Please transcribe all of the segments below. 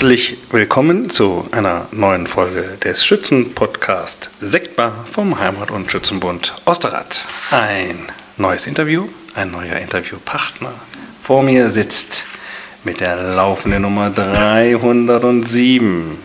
Herzlich willkommen zu einer neuen Folge des Schützenpodcast Sektbar vom Heimat- und Schützenbund Osterrad. Ein neues Interview, ein neuer Interviewpartner. Vor mir sitzt mit der laufenden Nummer 307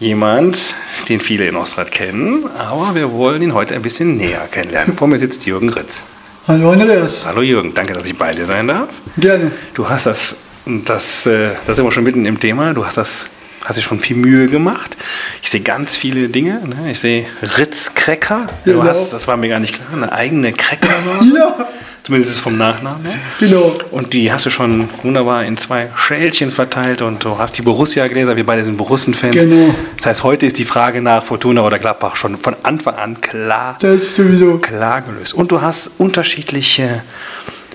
jemand, den viele in Osterrad kennen, aber wir wollen ihn heute ein bisschen näher kennenlernen. Vor mir sitzt Jürgen Ritz. Hallo Andreas. Hallo Jürgen, danke, dass ich bei dir sein darf. Gerne. Du hast das, das, äh, das sind wir schon mitten im Thema, du hast das, hast dir schon viel Mühe gemacht. Ich sehe ganz viele Dinge. Ne? Ich sehe Ritz-Cracker. Du Genau. hast, das war mir gar nicht klar, eine eigene Cracker. Ja, Zumindest ist es vom Nachnamen. her. genau. Und die hast du schon wunderbar in zwei Schälchen verteilt und du hast die Borussia-Gläser, wir beide sind Borussen-Fans. Genau. Das heißt, heute ist die Frage nach Fortuna oder Gladbach schon von Anfang an klar, Das ist sowieso. klar gelöst. Und du hast unterschiedliche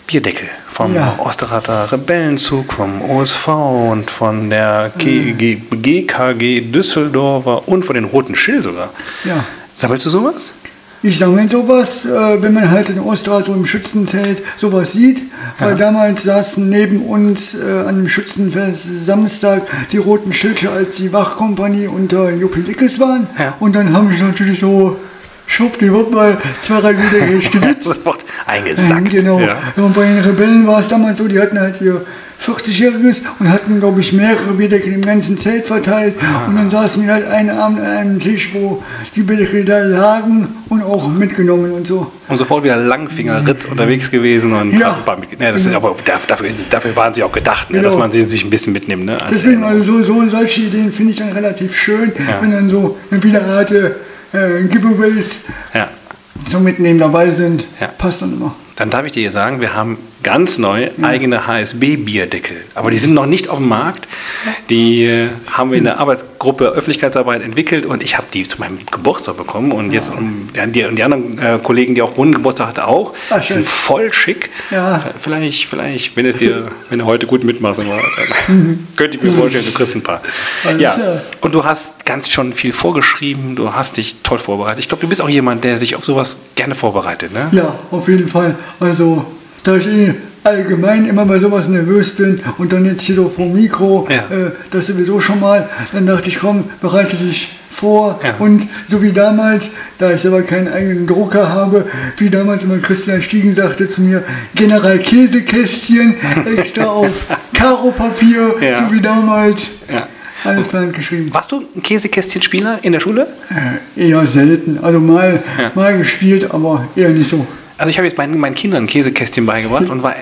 Bierdeckel vom Ja. Osterrater Rebellenzug, vom OSV und von der GG, GKG Düsseldorfer und von den Roten Schill sogar. Ja. Sammelst du sowas? Ich sammle sowas, äh, wenn man halt in Osterrad so im Schützenzelt sowas sieht. Weil damals saßen neben uns äh, an dem Schützenfest Samstag die roten Schilde, als die Wachkompanie unter Juppie Lickes waren. Ja. Und dann haben sie natürlich so schwuppdiwupp mal zwei, drei Lieder geschnitzt. Sofort eingesackt. Genau. Ja. Und bei den Rebellen war es damals so, die hatten halt ihr 40-Jähriges und hatten, glaube ich, mehrere Bierdeckel im ganzen Zelt verteilt. Ah. Und dann saßen wir halt einen Abend an einem Tisch, wo die Bierdeckel da lagen und auch mitgenommen und so. Und sofort wieder Langfinger Ritz unterwegs gewesen und Ja. ein paar mit, ne, das ist, aber dafür, dafür, waren sie auch gedacht, ne, Genau. dass man sie sich ein bisschen mitnimmt. Ne, Deswegen, also so, so solche Ideen finde ich dann relativ schön, Ja. wenn dann so eine Wiederrate äh, Giveaways ja. zum Mitnehmen dabei sind. Ja. Passt dann immer. Dann darf ich dir sagen, wir haben ganz neu eigene HSB-Bierdeckel. Aber die sind noch nicht auf dem Markt. Die äh, haben wir in der Arbeitsgruppe Öffentlichkeitsarbeit entwickelt und ich habe die zu meinem Geburtstag bekommen. Und jetzt um, die, und die anderen äh, Kollegen, die auch runden Geburtstag hatten, auch. Ah, die schön. sind voll schick. Ja. Vielleicht, vielleicht, wenn, es dir, wenn du heute gut mitmachst, aber, dann könnte ich mir vorstellen, du kriegst ein paar. Ja. Und du hast ganz schon viel vorgeschrieben. Du hast dich toll vorbereitet. Ich glaube, du bist auch jemand, der sich auf sowas gerne vorbereitet. Ne? Ja, auf jeden Fall. Also, da ich eh allgemein immer bei sowas nervös bin und dann jetzt hier so vor dem Mikro, Ja. äh, das sowieso schon mal, dann dachte ich, komm, bereite dich vor. Ja. Und so wie damals, da ich selber keinen eigenen Drucker habe, wie damals immer Christian Stiegen sagte zu mir, General Käsekästchen, extra auf Karo-Papier, Ja. so wie damals. Ja. Alles klein geschrieben. Warst du ein Käsekästchenspieler in der Schule? Äh, eher selten. Also mal, mal gespielt, aber eher nicht so. Also ich habe jetzt meinen, meinen Kindern ein Käsekästchen beigebracht und war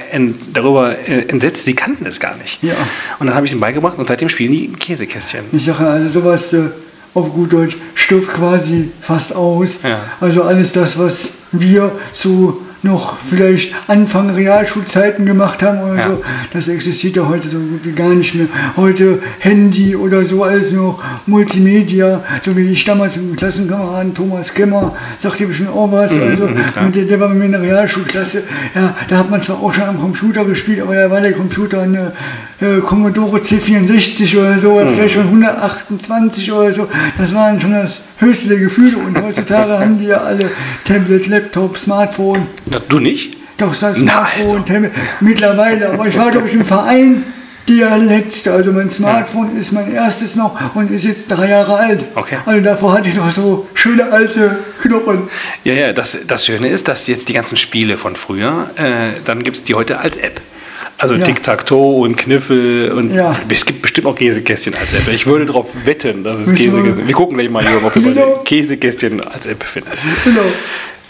darüber äh, entsetzt, sie kannten es gar nicht. Ja. Und dann habe ich es ihnen beigebracht und seitdem spielen die Käsekästchen. Ich sage also sowas äh, auf gut Deutsch stirbt quasi fast aus. Ja. Also alles das, was wir zu noch vielleicht Anfang Realschulzeiten gemacht haben oder Ja. so, das existiert ja heute so gut wie gar nicht mehr. Heute Handy oder so, alles nur Multimedia, so wie ich damals mit dem Klassenkameraden Thomas Kemmer, sagt ihr bestimmt auch was, also klar. und der, der war mit mir in der Realschulklasse, ja, da hat man zwar auch schon am Computer gespielt, aber da war der Computer eine äh, Commodore C64 oder so, oder vielleicht schon 128 oder so, das waren schon das höchste der Gefühle und heutzutage haben die ja alle Tablet, Laptop, Smartphone, Na, du nicht? doch das Na, Smartphone, also. Tablet, mittlerweile, aber ich war glaube ich im Verein der letzte, also mein Smartphone ist mein erstes noch und ist jetzt drei Jahre alt. Okay. Also davor hatte ich noch so schöne alte Knochen. Ja, ja, das, das Schöne ist, dass jetzt die ganzen Spiele von früher, äh, dann gibt es die heute als App. Also Ja. Tic-Tac-Toe und Kniffel und Ja. es gibt bestimmt auch Käsekästchen als App. Ich würde darauf wetten, dass es Käsekästchen Wir gucken gleich mal, ob wir Genau. Käsekästchen als App finden. Genau.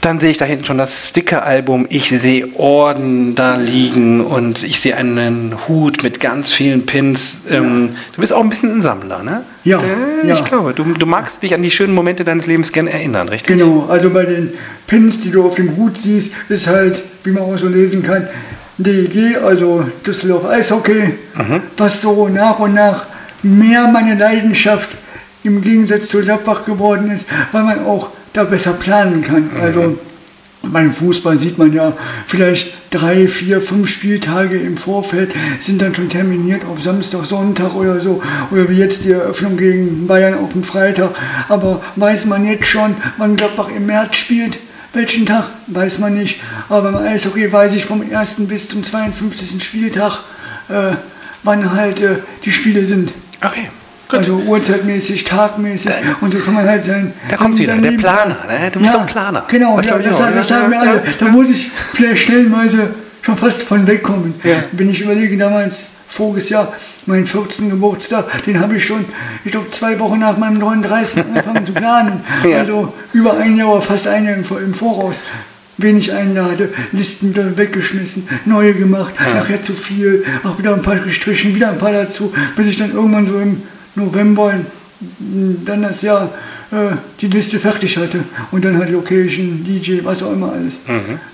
Dann sehe ich da hinten schon das Sticker-Album. Ich sehe Orden da liegen und ich sehe einen Hut mit ganz vielen Pins. Ähm, du bist auch ein bisschen ein Sammler, ne? Ja, Äh, ja. Ich glaube, du, du magst dich an die schönen Momente deines Lebens gerne erinnern, richtig? Genau, also bei den Pins, die du auf dem Hut siehst, ist halt, wie man auch so lesen kann, DEG, also Düsseldorf Eishockey, was so nach und nach mehr meine Leidenschaft im Gegensatz zu Gladbach geworden ist, weil man auch da besser planen kann. Also beim Fußball sieht man ja vielleicht drei, vier, fünf Spieltage im Vorfeld sind dann schon terminiert auf Samstag, Sonntag oder so. Oder wie jetzt die Eröffnung gegen Bayern auf dem Freitag. Aber weiß man jetzt schon, wann Gladbach im März spielt? Welchen Tag? Weiß man nicht. Aber beim Eishockey weiß ich vom 1. bis zum 52. Spieltag, äh, wann halt äh, die Spiele sind. Okay. Gut. Also uhrzeitmäßig, tagmäßig. und so kann man halt sein. Da kommt's wieder, der Planer, ne? Du bist doch ein Planer. Genau, Was ja, das, sagen- das ja, sagen wir ja, alle. Da muss ich vielleicht stellenweise schon fast von wegkommen. Ja. Wenn ich überlege, damals, voriges Jahr, meinen 14. Geburtstag, den habe ich schon, ich glaube, zwei Wochen nach meinem 39. angefangen zu planen. Ja. Also über ein Jahr, fast ein Jahr im, Vor- im Voraus. Wen ich einlade, Listen wieder weggeschmissen, neue gemacht, nachher zu viel, auch wieder ein paar gestrichen, wieder ein paar dazu, bis ich dann irgendwann so im November dann das Jahr äh, die Liste fertig hatte und dann halt Location, DJ, was auch immer alles.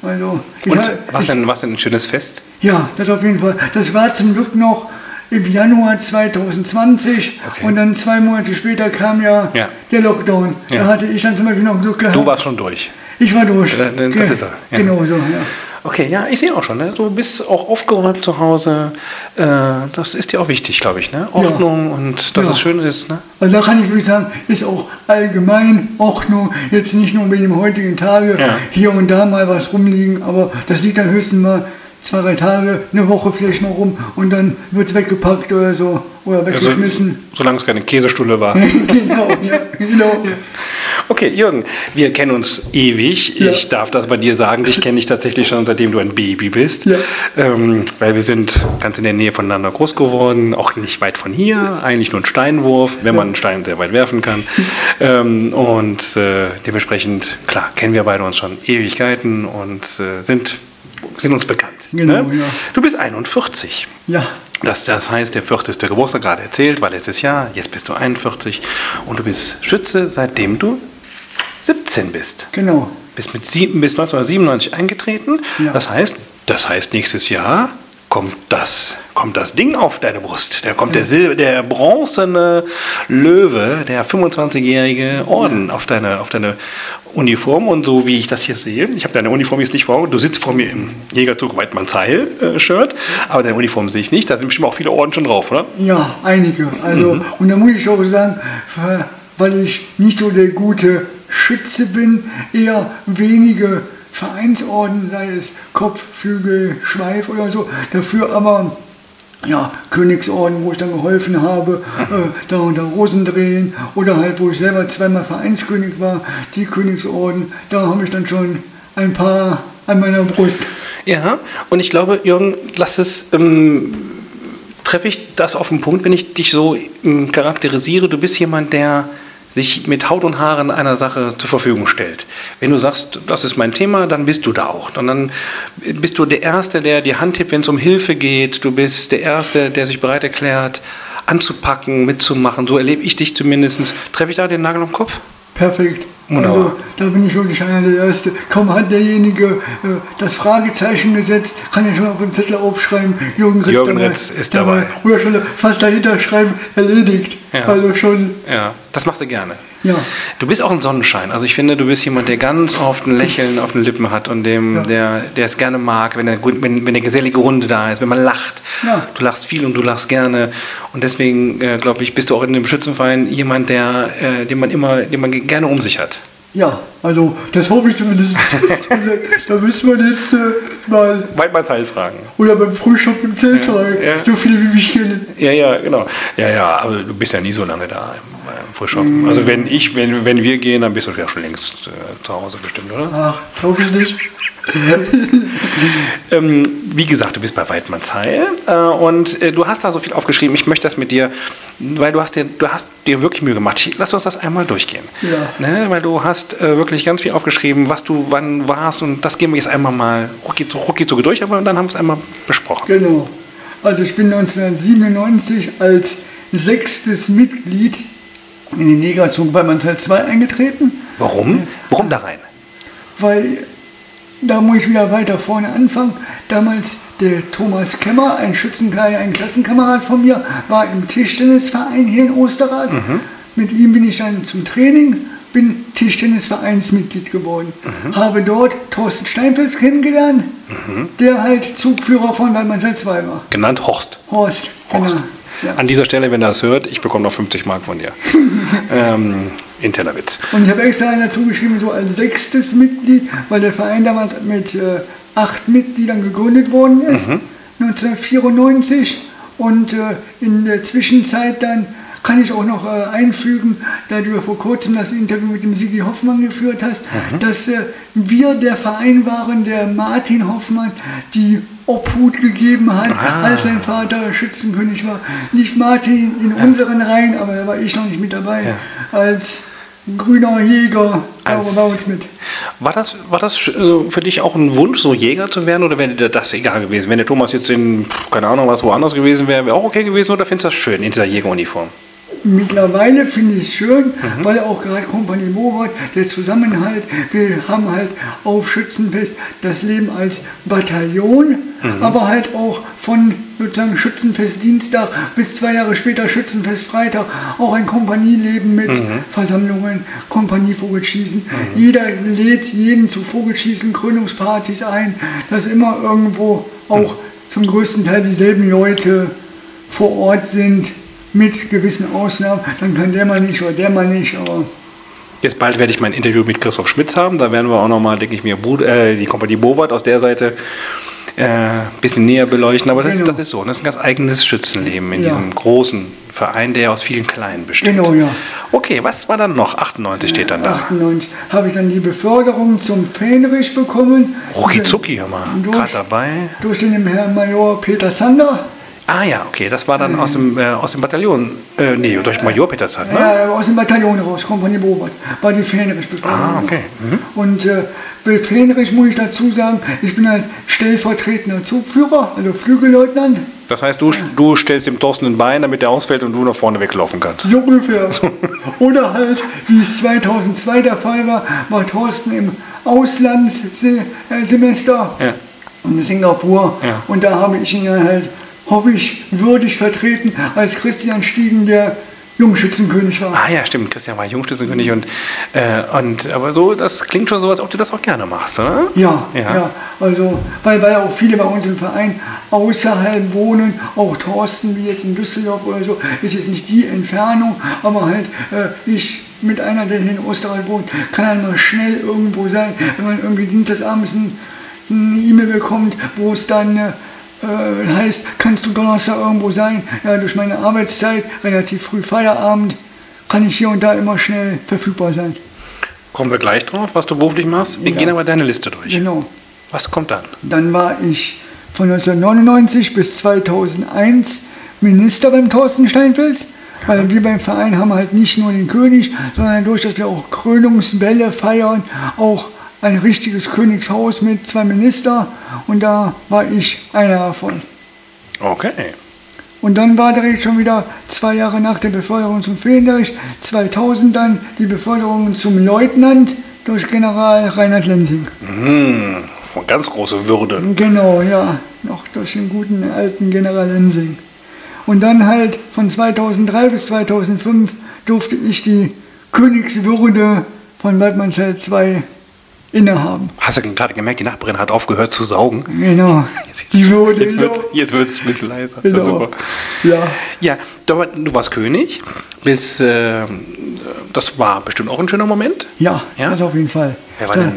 Also, ich Und was denn, was denn ein schönes Fest? ja, das auf jeden Fall. Das war zum Glück noch im Januar 2020 Okay. und dann zwei Monate später kam ja, Ja. der Lockdown. Ja. Da hatte ich dann zum Beispiel noch Glück gehabt. Du warst schon durch. ich war durch. Äh, das Ge- ist er, ja. Genau so, ja. Okay, ja, ich sehe auch schon, ne? du bist auch aufgeräumt zu Hause. Äh, das ist dir auch wichtig, glaube ich. Ne? Ordnung und dass Ja. es schön ist. Ne? Also da kann ich wirklich sagen, ist auch allgemein Ordnung, jetzt nicht nur mit dem heutigen Tage, Ja. hier und da mal was rumliegen, aber das liegt dann höchstens mal zwei, drei Tage, eine Woche vielleicht mal rum und dann wird es weggepackt oder so oder Also, weggeschmissen. solange es keine Käsestulle war. genau, ja, genau. Okay, Jürgen, wir kennen uns ewig. Ja. Ich darf das bei dir sagen. Dich kenne ich tatsächlich schon seitdem du ein Baby bist. Ja. Ähm, weil wir sind ganz in der Nähe voneinander groß geworden, auch nicht weit von hier, eigentlich nur ein Steinwurf, wenn man einen Stein sehr weit werfen kann. ähm, und äh, dementsprechend, klar, kennen wir beide uns schon Ewigkeiten und äh, sind, sind uns bekannt. Genau, ne? ja. Du bist 41. Ja, Das, das heißt, der 40. Geburtstag gerade erzählt, war letztes Jahr, jetzt bist du 41 und du bist Schütze, seitdem du 17 bist. genau. Bist mit sieben, bis 1997 eingetreten. Ja. Das heißt, das heißt, nächstes Jahr kommt das, kommt das Ding auf deine Brust. Da kommt der, Sil der bronzene Löwe, der 25-jährige Orden auf deine, auf deine Uniform. Und so wie ich das hier sehe, ich habe deine Uniform jetzt nicht vor du sitzt vor mir im Jägerzug Weidmannsheil-Shirt, aber deine Uniform sehe ich nicht. Da sind bestimmt auch viele Orden schon drauf, oder? Ja, einige. Also, und da muss ich auch sagen, weil ich nicht so der gute Schütze bin, eher wenige Vereinsorden, sei es Kopf, Flügel, Schweif oder so. Dafür aber ja, Königsorden, wo ich dann geholfen habe, äh, da und da Rosen drehen oder halt, wo ich selber zweimal Vereinskönig war, die Königsorden, da habe ich dann schon ein paar an meiner Brust. Ja, und ich glaube, Jürgen, lass es, ähm, treffe ich das auf den Punkt, wenn ich dich so ähm, charakterisiere. Du bist jemand, der sich mit Haut und Haaren einer Sache zur Verfügung stellt. Wenn du sagst, das ist mein Thema, dann bist du da auch. Und dann bist du der Erste, der die Hand hebt, wenn es um Hilfe geht. Du bist der Erste, der sich bereit erklärt, anzupacken, mitzumachen. So erlebe ich dich zumindest. Treffe ich da den Nagel am Kopf? Perfekt. Wunderbar. Also da bin ich wirklich einer der Erste. Kaum hat derjenige äh, das Fragezeichen gesetzt, kann er schon auf dem Zettel aufschreiben, Jürgen Ritz, Jürgen dabei, Ritz ist dabei. Oder schon fast dahinter schreiben, erledigt. Ja. Also schon, Ja, das machst du gerne. ja. Du bist auch ein Sonnenschein. Also ich finde, du bist jemand, der ganz oft ein Lächeln auf den Lippen hat und dem, Ja. der, der es gerne mag, wenn, der, wenn, wenn eine gesellige Runde da ist, wenn man lacht. Ja. Du lachst viel und du lachst gerne. Und deswegen, äh, glaube ich, bist du auch in dem Schützenverein jemand, der, äh, den man immer, den man gerne um sich hat. Ja, also das hoffe ich zumindest. da müssen wir jetzt äh, mal, Weidmannsheil fragen. oder beim Frühstück im Zelt Ja, fragen, ja. so viele wie mich kennen. Ja, ja, genau. Ja, ja, aber du bist ja nie so lange da im, äh, im Frühschoppen. Also wenn ich, wenn, wenn wir gehen, dann bist du ja schon längst äh, zu Hause bestimmt, oder? Ach, glaube ich nicht. Ähm, wie gesagt, du bist bei Weidmannsheil äh, und äh, du hast da so viel aufgeschrieben. Ich möchte das mit dir, weil du hast dir, du hast dir wirklich Mühe gemacht. Lass uns das einmal durchgehen. Ja. Ne? Weil du hast äh, wirklich ganz viel aufgeschrieben, was du wann warst und das gehen wir jetzt einmal mal rucki rucki durch, aber dann haben wir es einmal besprochen. Genau. Also ich bin 1997 als sechstes Mitglied in den Negerzug bei Mannsheil 2 eingetreten, Warum? Warum da rein? weil da muss ich wieder weiter vorne anfangen. Damals der Thomas Kemmer, ein Schützenkai, ein Klassenkamerad von mir, war im Tischtennisverein hier in Osterrad. Mit ihm bin ich dann zum Training, bin Tischtennisvereinsmitglied geworden. Habe dort Thorsten Steinfels kennengelernt, der halt Zugführer von Weidmannsheil 2 war. Genannt Horst. Horst, Horst. genau. Ja. An dieser Stelle, wenn er das hört, ich bekomme noch 50 Mark von dir. ähm, interner Witz. Und ich habe extra dazu geschrieben, so als sechstes Mitglied, weil der Verein damals mit äh, acht Mitgliedern gegründet worden ist, 1994. Und äh, in der Zwischenzeit dann kann ich auch noch äh, einfügen, da du ja vor kurzem das Interview mit dem Sigi Hoffmann geführt hast, Mhm. dass äh, wir der Verein waren, der Martin Hoffmann die Obhut gegeben hat, Ah. als sein Vater Schützenkönig war. Nicht Martin in unseren Reihen, aber da war ich noch nicht mit dabei, Ja. als grüner Jäger, da Als- war bei uns mit. War das, war das äh, für dich auch ein Wunsch, so Jäger zu werden oder wäre dir das egal gewesen? Wenn der Thomas jetzt in, keine Ahnung, was woanders gewesen wäre, wäre auch okay gewesen oder findest du das schön in dieser Jägeruniform? Mittlerweile finde ich es schön, weil auch gerade Kompanie Morat, der Zusammenhalt, wir haben halt auf Schützenfest das Leben als Bataillon, aber halt auch von sozusagen Schützenfest Dienstag bis zwei Jahre später Schützenfest Freitag auch ein Kompanieleben mit Versammlungen, Kompanie Vogelschießen. Jeder lädt jeden zu Vogelschießen, Krönungspartys ein, dass immer irgendwo auch zum größten Teil dieselben Leute vor Ort sind, mit gewissen Ausnahmen. Dann kann der mal nicht oder der mal nicht, aber Jetzt bald werde ich mein Interview mit Christoph Schmitz haben. Da werden wir auch nochmal, denke ich mir, äh, die Kompanie Bowart aus der Seite ein äh, bisschen näher beleuchten. Aber das, Genau. das ist so. Das ist ein ganz eigenes Schützenleben in Ja. diesem großen Verein, der aus vielen kleinen besteht. Genau, ja. Okay, was war dann noch? 98 steht dann da. 98 habe ich dann die Beförderung zum Fähnrich bekommen. Rucki Zucki, hör mal. Durch- Gerade dabei. Durch den Herrn Major Peter Zander. Ah ja, okay, das war dann aus dem, äh, aus dem Bataillon. Äh, nee, durch Major Petersson, ne? Ja, aus dem Bataillon raus, Kompanie Bobert, war die Fähnrich-Beförderung. Ah, okay. Mhm. Und äh, bei Fähnrich muss ich dazu sagen, ich bin halt stellvertretender Zugführer, also Flügelleutnant. Das heißt, du, du stellst dem Thorsten ein Bein, damit der ausfällt und du nach vorne weglaufen kannst. So ungefähr. Oder halt, wie es 2002 der Fall war, war Thorsten im Auslandssemester Ja. in Singapur. Ja. Und da habe ich ihn halt, hoffe ich, würdig vertreten, als Christian Stiegen der Jungschützenkönig war. Ah ja, stimmt. Christian war Jungschützenkönig und, äh, und aber so, das klingt schon so, als ob du das auch gerne machst, oder? Ja, Ja. ja, also weil, weil auch viele bei uns im Verein außerhalb wohnen, auch Thorsten wie jetzt in Düsseldorf oder so, ist jetzt nicht die Entfernung, aber halt äh, ich mit einer, der hier in Osterreich wohnt, kann halt mal schnell irgendwo sein, wenn man irgendwie dienstagsabends ein, eine E-Mail bekommt, wo es dann äh, heißt, kannst du Donnerstag irgendwo sein? Ja, durch meine Arbeitszeit, relativ früh Feierabend, kann ich hier und da immer schnell verfügbar sein. Kommen wir gleich drauf, was du beruflich machst. Wir Ja. gehen aber deine Liste durch. Genau. Was kommt dann? Dann war ich von 1999 bis 2001 Minister beim Thorsten Steinfels, weil wir beim Verein haben halt nicht nur den König, sondern dadurch, dass wir auch Krönungsbälle feiern, auch ein richtiges Königshaus mit zwei Minister und da war ich einer davon. Okay. Und dann war direkt schon wieder zwei Jahre nach der Beförderung zum Fähnrich, 2000 dann die Beförderung zum Leutnant durch General Reinhard Lensing. Hm, von ganz große Würde. Genau, ja, noch durch den guten alten General Lensing. Und dann halt von 2003 bis 2005 durfte ich die Königswürde von Waldmannsfeld 2 innehaben. Hast du gerade gemerkt, die Nachbarin hat aufgehört zu saugen? Genau, die Würde. Jetzt wird jetzt wird's ein bisschen leiser. Genau. super. Ja, Ja, du war- du warst König. Bis, äh, das war bestimmt auch ein schöner Moment. ja, Ja? das auf jeden Fall. Wer war da, denn?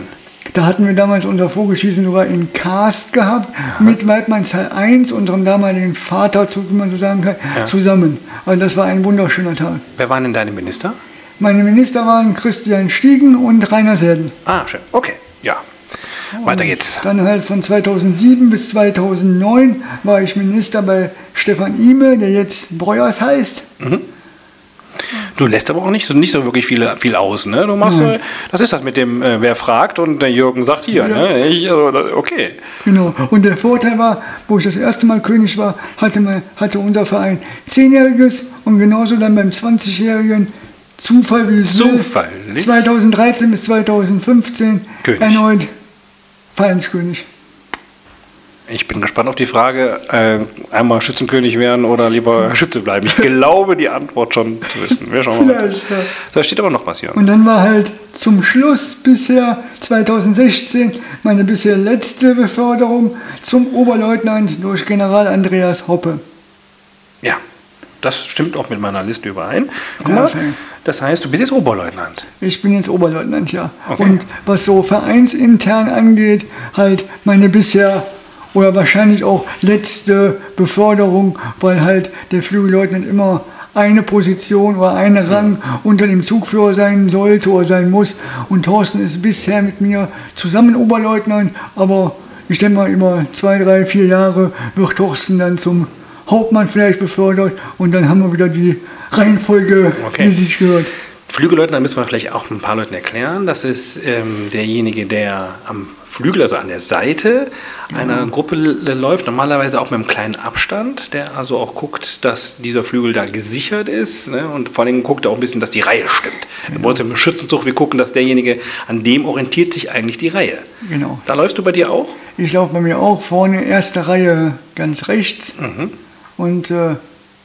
da hatten wir damals unser Vogelschießen sogar in Cast gehabt, mit Waldmannsheil 1, unserem damaligen Vater, wie man so sagen kann, Ja. zusammen. Also das war ein wunderschöner Tag. Wer waren denn deine Minister? Meine Minister waren Christian Stiegen und Rainer Selden. Ah, schön. Okay, ja. Weiter geht's. Dann halt von 2007 bis 2009 war ich Minister bei Stefan Ime, der jetzt Breuers heißt. Du lässt aber auch nicht so, nicht so wirklich viel, viel aus, ne? Du machst, äh, das ist das mit dem, äh, wer fragt und der Jürgen sagt hier, Ja. ne? Ich, also, okay. Genau. Und der Vorteil war, wo ich das erste Mal König war, hatte, mein, hatte unser Verein Zehnjähriges und genauso dann beim 20-Jährigen Zufall, wie es Zufällig? 2013 bis 2015 König. erneut Vereinskönig. Ich bin gespannt auf die Frage, äh, einmal Schützenkönig werden oder lieber Schütze bleiben. Ich glaube, die Antwort schon zu wissen. Wir schauen mal. Vielleicht, ja. Da steht aber noch was, Jürgen. Und dann war halt zum Schluss bisher 2016 meine bisher letzte Beförderung zum Oberleutnant durch General Andreas Hoppe. Ja, das stimmt auch mit meiner Liste überein. Guck mal. Das heißt, du bist jetzt Oberleutnant. Ich bin jetzt Oberleutnant, ja. Okay. Und was so vereinsintern angeht, halt meine bisher oder wahrscheinlich auch letzte Beförderung, weil halt der Flügelleutnant immer eine Position oder ein Rang unter dem Zugführer sein sollte oder sein muss. Und Thorsten ist bisher mit mir zusammen Oberleutnant, aber ich denke mal, über zwei, drei, vier Jahre wird Thorsten dann zum Hauptmann vielleicht befördert und dann haben wir wieder die Reihenfolge, Okay. wie sich gehört. Flügelleutnant müssen wir vielleicht auch ein paar Leuten erklären. Das ist ähm, derjenige, der am Flügel, also an der Seite einer Gruppe l- läuft, normalerweise auch mit einem kleinen Abstand, der also auch guckt, dass dieser Flügel da gesichert ist ne? und vor allem guckt er auch ein bisschen, dass die Reihe stimmt. Bei uns im Schützenzug, wir gucken, dass derjenige, an dem orientiert sich eigentlich die Reihe. Genau. Da läufst du bei dir auch? Ich laufe bei mir auch vorne, erste Reihe ganz rechts. Und äh,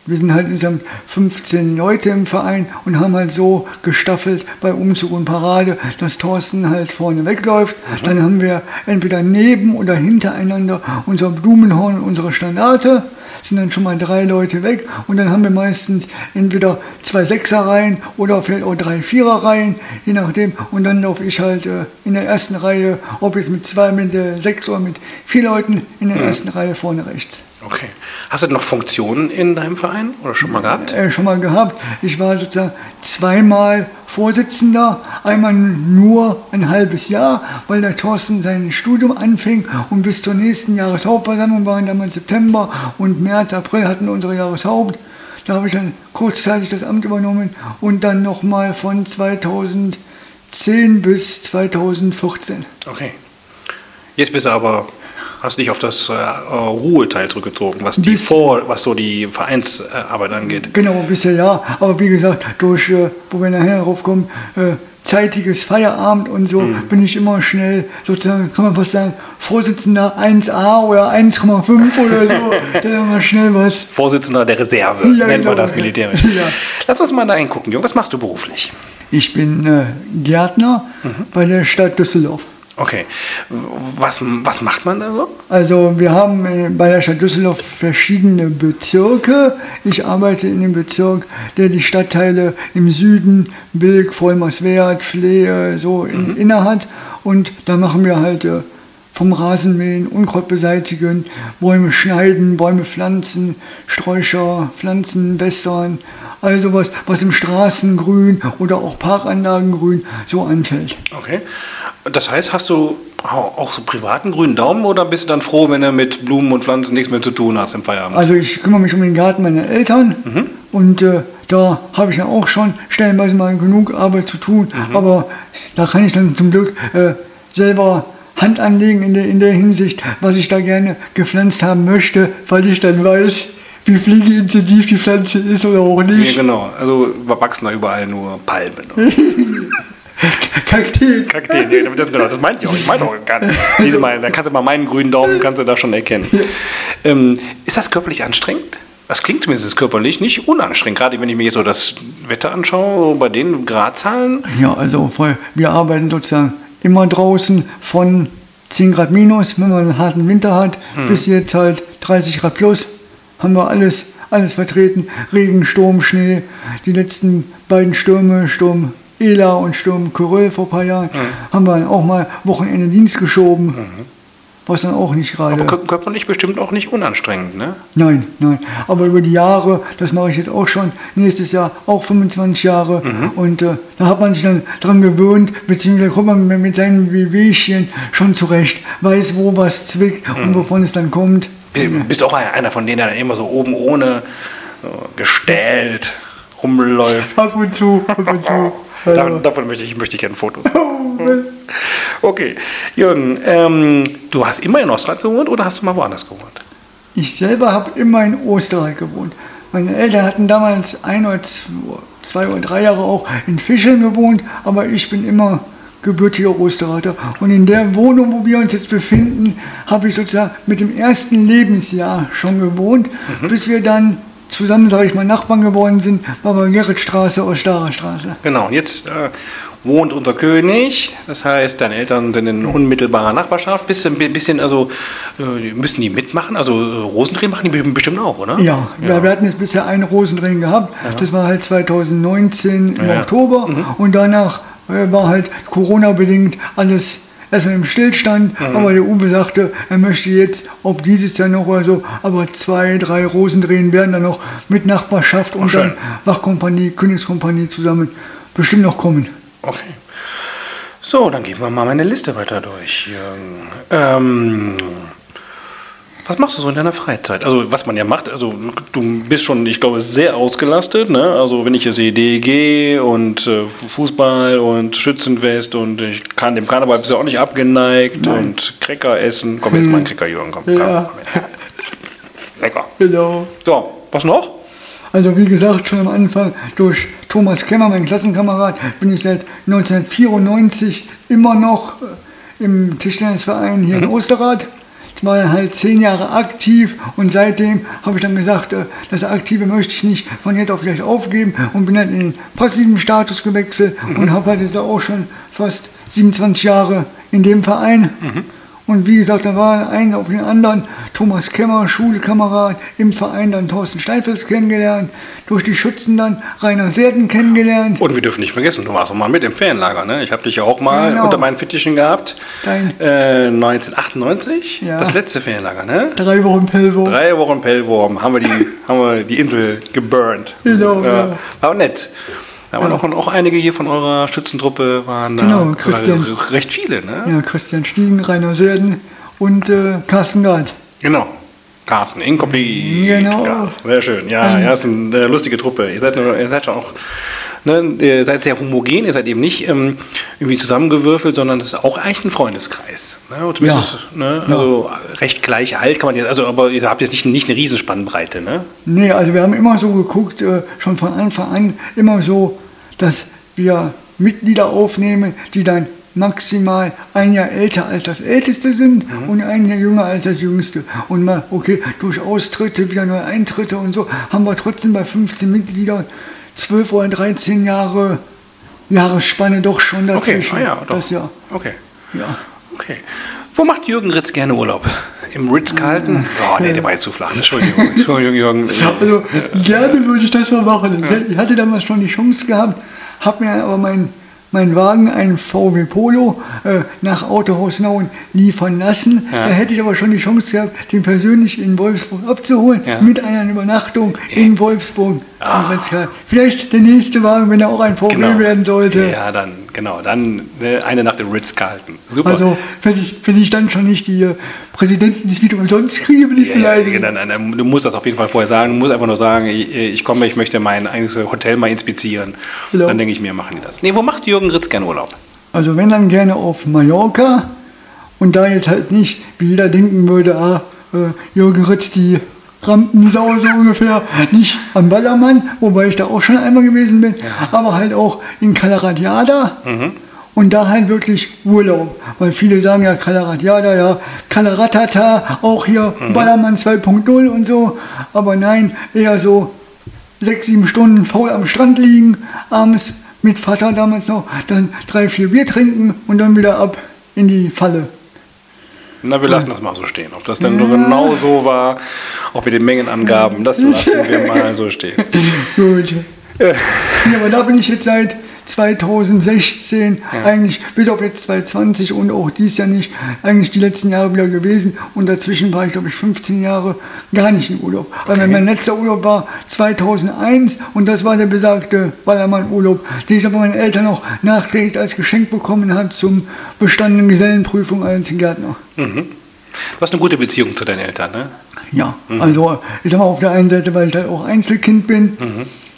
wir sind halt insgesamt 15 Leute im Verein und haben halt so gestaffelt bei Umzug und Parade, dass Thorsten halt vorne wegläuft. Dann haben wir entweder neben oder hintereinander unser Blumenhorn und unsere Standarte. Sind dann schon mal drei Leute weg und dann haben wir meistens entweder zwei Sechserreihen oder vielleicht auch drei Viererreihen, je nachdem. Und dann laufe ich halt äh, in der ersten Reihe, ob jetzt mit zwei, mit äh, sechs oder mit vier Leuten, in der ersten Reihe vorne rechts. Okay. Hast du noch Funktionen in deinem Verein oder schon mal gehabt? äh, schon mal gehabt. Ich war sozusagen zweimal Vorsitzender, einmal nur ein halbes Jahr, weil der Thorsten sein Studium anfing und bis zur nächsten Jahreshauptversammlung waren damals September und März, April hatten unsere Jahreshaupt. Da habe ich dann kurzzeitig das Amt übernommen und dann nochmal von 2010 bis 2014. Okay. Jetzt bist du aber, hast dich auf das äh, Ruheteil zurückgezogen, was, die Bis- Vor, was so die Vereinsarbeit angeht. Genau, bisher ja. Aber wie gesagt, durch, äh, wo wir nachher darauf kommen, äh, zeitiges Feierabend und so, Mhm. bin ich immer schnell, sozusagen, kann man fast sagen, Vorsitzender 1a oder 1,5 oder so. Haben wir schnell was. Vorsitzender der Reserve, Ja, nennt man genau. das militärisch. Ja. Lass uns mal da hingucken, Junge. Was machst du beruflich? Ich bin äh, Gärtner Mhm. bei der Stadt Düsseldorf. Okay. Was, was macht man da so? Also wir haben äh, bei der Stadt Düsseldorf verschiedene Bezirke. Ich arbeite in dem Bezirk, der die Stadtteile im Süden, Bilk, Vollmerswert, Flehe, so in, inne hat. Und da machen wir halt äh, vom Rasenmähen, Unkraut beseitigen, Bäume schneiden, Bäume pflanzen, Sträucher, Pflanzen, wässern. Also was, was im Straßengrün oder auch Parkanlagengrün so anfällt. Okay. Das heißt, hast du au- auch so privaten grünen Daumen oder bist du dann froh, wenn du mit Blumen und Pflanzen nichts mehr zu tun hast im Feierabend? Also ich kümmere mich um den Garten meiner Eltern und äh, da habe ich dann auch schon stellenweise mal genug Arbeit zu tun, aber da kann ich dann zum Glück äh, selber Hand anlegen in der, in der Hinsicht, was ich da gerne gepflanzt haben möchte, weil ich dann weiß, wie fliegeintensiv die Pflanze ist oder auch ja, nicht. genau. Also wachsen da überall nur Palmen. Kakteen. Kakteen, nee, das, genau, das meinte ich auch. Ich meine auch gar nicht. Diese mal, dann kannst du mal meinen grünen Daumen kannst du da schon erkennen. Ähm, ist das körperlich anstrengend? Das klingt zumindest körperlich nicht unanstrengend, gerade wenn ich mir jetzt so das Wetter anschaue, bei den Gradzahlen. Ja, also wir arbeiten sozusagen immer draußen von 10 Grad minus, wenn man einen harten Winter hat, bis jetzt halt 30 Grad plus. Haben wir alles, alles vertreten. Regen, Sturm, Schnee. Die letzten beiden Stürme, Sturm Ela und Sturm Kyrill vor ein paar Jahren, haben wir dann auch mal Wochenende Dienst geschoben. Was dann auch nicht gerade. Aber kö- körperlich bestimmt auch nicht unanstrengend, ne? Nein, nein. Aber über die Jahre, das mache ich jetzt auch schon, nächstes Jahr auch 25 Jahre. Und äh, da hat man sich dann dran gewöhnt, beziehungsweise kommt man mit- seinen Wehwehchen schon zurecht, weiß, wo was zwickt und wovon es dann kommt. Bist auch einer von denen, der dann immer so oben ohne so gestellt rumläuft? Ab und zu, ab und zu. Davon, davon möchte ich, möchte ich gerne Fotos. Okay, Jürgen, ähm, du hast immer in Ostrad gewohnt oder hast du mal woanders gewohnt? Ich selber habe immer in Österreich gewohnt. Meine Eltern hatten damals ein oder zwei, oder drei Jahre auch in Fischeln gewohnt, aber ich bin immer gebürtiger Österreicher. Und in der Wohnung, wo wir uns jetzt befinden, habe ich sozusagen mit dem ersten Lebensjahr schon gewohnt, bis wir dann zusammen, sage ich mal, Nachbarn geworden sind, war bei Gerritstraße oder Starer Straße. Genau, und jetzt äh, wohnt unser König, das heißt, deine Eltern sind in unmittelbarer Nachbarschaft. Ein bisschen, also, äh, müssen die mitmachen? Also, äh, Rosendreh machen die bestimmt auch, oder? Ja, Wir, wir hatten jetzt bisher einen Rosendrehen gehabt. Das war halt 2019 im Ja. Oktober. Und danach äh, war halt Corona-bedingt alles erstmal im Stillstand, aber der Uwe sagte, er möchte jetzt, ob dieses Jahr noch oder so, aber zwei, drei Rosendrehen werden dann noch mit Nachbarschaft und dann Wachkompanie, Königskompanie zusammen bestimmt noch kommen. Okay. So, dann gehen wir mal meine Liste weiter durch. Jürgen. Ähm, was machst du so in deiner Freizeit? Also, was man ja macht, also du bist schon, ich glaube, sehr ausgelastet. Ne? Also, wenn ich hier sehe DEG und äh, Fußball und Schützenfest und ich kann dem Karneval bist du auch nicht abgeneigt und Cracker essen. Komm, jetzt mal ein Cracker, Jürgen, komm. Ja. komm. Lecker. Genau. So, was noch? Also wie gesagt, schon am Anfang durch Thomas Kemmer, mein Klassenkamerad, bin ich seit 1994 immer noch äh, im Tischtennisverein hier in Osterrad. Ich war halt zehn Jahre aktiv und seitdem habe ich dann gesagt, äh, das Aktive möchte ich nicht von jetzt auf gleich aufgeben und bin dann in den passiven Status gewechselt und habe halt jetzt auch schon fast 27 Jahre in dem Verein. Und wie gesagt, da war ein auf den anderen Thomas Kemmer, Schulkamerad, im Verein dann Thorsten Steinfels kennengelernt, durch die Schützen dann Rainer Serden kennengelernt. Und wir dürfen nicht vergessen, du warst auch mal mit im Ferienlager, ne? Ich habe dich ja auch mal Genau. unter meinen Fittichen gehabt. Dein- Äh, 1998, Ja. das letzte Ferienlager, ne? Drei Wochen Pellwo. Drei Wochen Pellworm haben wir die, haben wir die Insel geburnt. Genau, ja. War nett. Da waren auch, auch einige hier von eurer Schützentruppe, waren da Genau, Christian. recht viele, ne? Ja, Christian Stiegen, Rainer Serden und äh, Carsten Gard. Genau. Carsten, Incomplete. Genau. Carsten. Sehr schön. Ja, Ähm. ja, ist eine lustige Truppe. Ihr seid, ihr seid schon auch, ne, ihr seid sehr homogen, ihr seid eben nicht ähm, irgendwie zusammengewürfelt, sondern es ist auch eigentlich ein Freundeskreis. Ne? Und zumindest, ne, also recht gleich alt kann man jetzt, also aber ihr habt jetzt nicht, nicht eine Riesenspannbreite, ne? Nee, also wir haben immer so geguckt, äh, schon von Anfang an, immer so, dass wir Mitglieder aufnehmen, die dann maximal ein Jahr älter als das Älteste sind und ein Jahr jünger als das Jüngste. Und mal, okay, durch Austritte, wieder neue Eintritte und so, haben wir trotzdem bei 15 Mitgliedern 12 oder 13 Jahre Jahresspanne doch schon Okay, dazwischen. ah ja, doch. Das ja, Okay. ja. Okay. Wo macht Jürgen Ritz gerne Urlaub? Im Ritz-Carlton? Oh, nee, der war jetzt zu flach. Entschuldigung, Entschuldigung, Jürgen. Also gerne würde ich das mal machen. Ich hatte damals schon die Chance gehabt, habe mir aber meinen mein Wagen, einen VW Polo, äh, nach Autohaus Nauen liefern lassen. Ja. Da hätte ich aber schon die Chance gehabt, den persönlich in Wolfsburg abzuholen, Ja. mit einer Übernachtung in Wolfsburg. Ah. Vielleicht der nächste Wagen, wenn er auch ein VW Genau. werden sollte. Ja, dann, genau, dann ne, eine Nacht im Ritz-Carlton. Super. Also, wenn ich, wenn ich dann schon nicht die äh, Präsidenten des Video umsonst kriege, bin ich Ja, ja, beleidigt. nein, nein, nein, du musst das auf jeden Fall vorher sagen. Du musst einfach nur sagen, ich, ich komme, ich möchte mein eigenes Hotel mal inspizieren. Genau. Dann denke ich mir, machen die das. Nee, wo macht Jürgen Ritz gerne Urlaub? Also wenn dann gerne auf Mallorca und da jetzt halt nicht, wie jeder denken würde, ah, äh, Jürgen Ritz, die Rampensau so ungefähr, nicht am Ballermann, wobei ich da auch schon einmal gewesen bin, aber halt auch in Calaratiada und da halt wirklich Urlaub, weil viele sagen ja Calaratiada, ja, Calaratata, auch hier Ballermann 2.0 und so, aber nein, eher so sechs, sieben Stunden faul am Strand liegen, abends mit Vater damals noch, dann drei, vier Bier trinken und dann wieder ab in die Falle. Na, wir lassen das mal so stehen. Ob das dann so genau so war, auch mit den Mengenangaben, das lassen wir mal so stehen. Gut. Ja, aber da bin ich jetzt seit 2016 eigentlich, bis auf jetzt 2020 und auch dies Jahr nicht, eigentlich die letzten Jahre wieder gewesen. Und dazwischen war ich, glaube ich, 15 Jahre gar nicht in Urlaub. Weil mein letzter Urlaub war 2001 und das war der besagte Ballermann-Urlaub, den ich aber meinen Eltern noch nachträglich als Geschenk bekommen habe zum bestandenen Gesellenprüfung als Gärtner. Du hast eine gute Beziehung zu deinen Eltern, ne? Ja, also ich sag mal auf der einen Seite, weil ich halt auch Einzelkind bin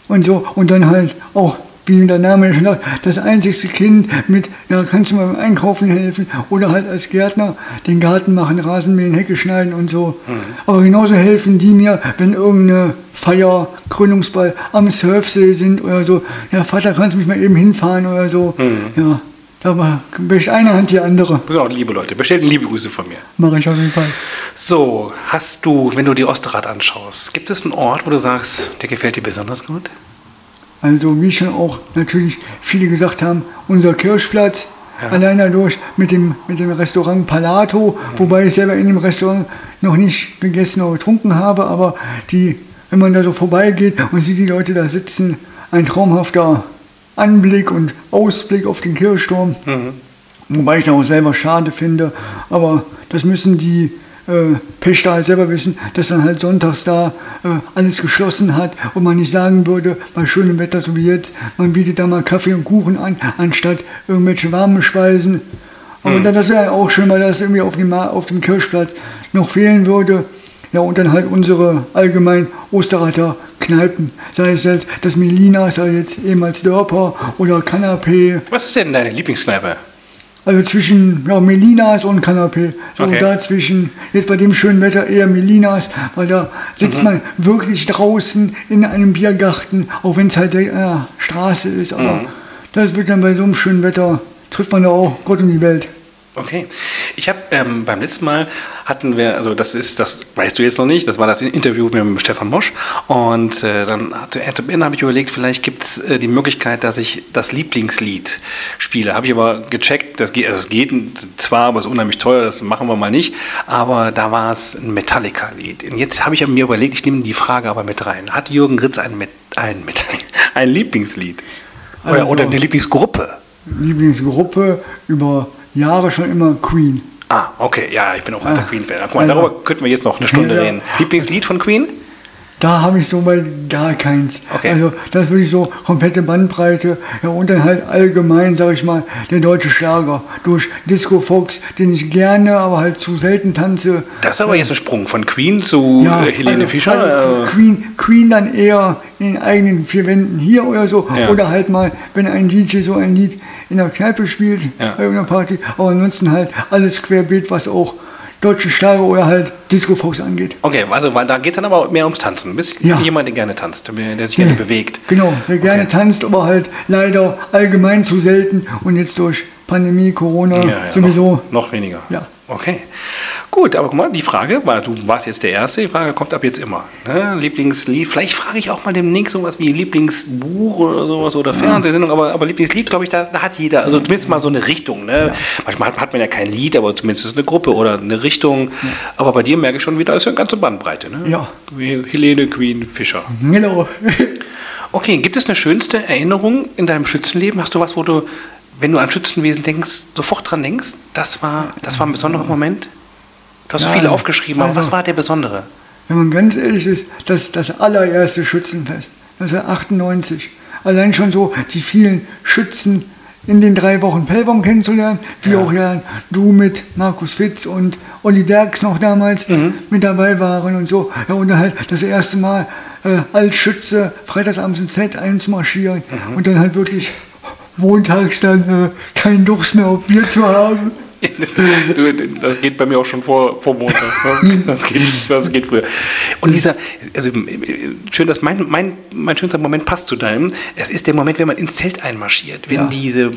und so und dann halt auch, wie der Name schon sagt, das einzigste Kind mit, ja, kannst du mal beim Einkaufen helfen oder halt als Gärtner den Garten machen, Rasenmähen, Hecke schneiden und so. Aber genauso helfen die mir, wenn irgendeine Feier, Krönungsball am Surfsee sind oder so. Ja, Vater, kannst du mich mal eben hinfahren oder so. Ja, da wäscht eine Hand die andere. Das sind auch liebe Leute. Bestellt liebe Grüße von mir. Mache ich auf jeden Fall. So, hast du, wenn du die Osterrad anschaust, gibt es einen Ort, wo du sagst, der gefällt dir besonders gut? Also wie schon auch natürlich viele gesagt haben, unser Kirchplatz, Ja. allein dadurch mit dem, mit dem Restaurant Palato, wobei ich selber in dem Restaurant noch nicht gegessen oder getrunken habe, aber die, wenn man da so vorbeigeht und sieht die Leute da sitzen, ein traumhafter Anblick und Ausblick auf den Kirchturm. Wobei ich das auch selber schade finde, aber das müssen die äh, Pächter halt selber wissen, dass dann halt sonntags da äh, alles geschlossen hat und man nicht sagen würde, bei schönem Wetter so wie jetzt, man bietet da mal Kaffee und Kuchen an, anstatt irgendwelche warmen Speisen. Aber mhm. dann das wäre auch schön, weil das irgendwie auf dem, auf dem Kirchplatz noch fehlen würde. Ja, und dann halt unsere allgemein Osterreiter Kneipen, sei es jetzt das Melina, sei jetzt ehemals Dörper oder Kanapé. Was ist denn deine Lieblingskneipe? Also zwischen ja, Melinas und Kanapé. So okay. dazwischen, jetzt bei dem schönen Wetter eher Melinas, weil da sitzt mhm. man wirklich draußen in einem Biergarten, auch wenn es halt der äh, Straße ist. Aber mhm. das wird dann bei so einem schönen Wetter, trifft man da auch Gott und die Welt. Okay. Ich habe ähm, beim letzten Mal hatten wir, also das ist, das weißt du jetzt noch nicht, das war das Interview mit Stefan Mosch und äh, dann Ende habe ich überlegt, vielleicht gibt es äh, die Möglichkeit, dass ich das Lieblingslied spiele. Habe ich aber gecheckt, das geht, also das geht zwar, aber es ist unheimlich teuer, das machen wir mal nicht, aber da war es ein Metallica-Lied. Und jetzt habe ich mir überlegt, ich nehme die Frage aber mit rein. Hat Jürgen Ritz ein, ein, ein Lieblingslied? Oder, also, oder eine Lieblingsgruppe? Lieblingsgruppe über Jahre schon immer Queen. Ah, okay, ja, ich bin auch alter ah, Queen-Fan. Guck mal, darüber könnten wir jetzt noch eine Stunde ja, reden. Lieblingslied von Queen? Da habe ich so mal gar keins. Okay. Also das ist wirklich so komplette Bandbreite. Ja, und dann halt allgemein, sage ich mal, der deutsche Schlager. Durch Disco Fox, den ich gerne, aber halt zu selten tanze. Das ist aber jetzt ein Sprung von Queen zu ja, äh, Helene also, Fischer. Also Queen, Queen dann eher in eigenen vier Wänden hier oder so. Ja. Oder halt mal, wenn ein DJ so ein Lied in der Kneipe spielt, ja. bei irgendeiner Party. Aber ansonsten halt alles querbeet, was auch deutschen Schlager oder halt Disco Fox angeht. Okay, also weil da geht es dann aber mehr ums Tanzen. Du bist ja. jemand, der gerne tanzt, der sich gerne bewegt. Genau, der okay. gerne tanzt, aber halt leider allgemein zu selten und jetzt durch Pandemie, Corona ja, ja, sowieso. Noch, noch weniger. Ja. Okay. Gut, aber guck mal, die Frage, weil du warst jetzt der Erste, die Frage kommt ab jetzt immer. Ne? Lieblingslied, vielleicht frage ich auch mal demnächst sowas wie Lieblingsbuch oder sowas oder Fernsehsendung, aber, aber Lieblingslied, glaube ich, da, da, hat jeder, also zumindest mal so eine Richtung. Ne? Ja. Manchmal hat, man ja kein Lied, aber zumindest ist eine Gruppe oder eine Richtung. Ja. Aber bei dir merke ich schon wieder, ist ja eine ganze Bandbreite. Ne? Ja. Wie Helene Queen Fischer. Genau. okay, gibt es eine schönste Erinnerung in deinem Schützenleben? Hast du was, wo du, wenn du an Schützenwesen denkst, sofort dran denkst? Das war, das war ein besonderer Moment? Du hast ja, viele aufgeschrieben, aber also, was war der besondere? Wenn man ganz ehrlich ist, das, das allererste Schützenfest, 1998. Allein schon so die vielen Schützen in den drei Wochen Pellbaum kennenzulernen, wie ja. auch ja du mit Markus Fitz und Olli Derks noch damals mhm. mit dabei waren und so. Ja, und dann halt das erste Mal äh, als Schütze freitagsabends ins Set einzumarschieren mhm. und dann halt wirklich montags dann äh, keinen Durst mehr auf Bier zu haben. Das geht bei mir auch schon vor, vor Montag. Ne? Das geht, das geht früher. Und dieser, also schön, dass mein, mein, mein schönster Moment passt zu deinem. Es ist der Moment, wenn man ins Zelt einmarschiert, wenn ja. diese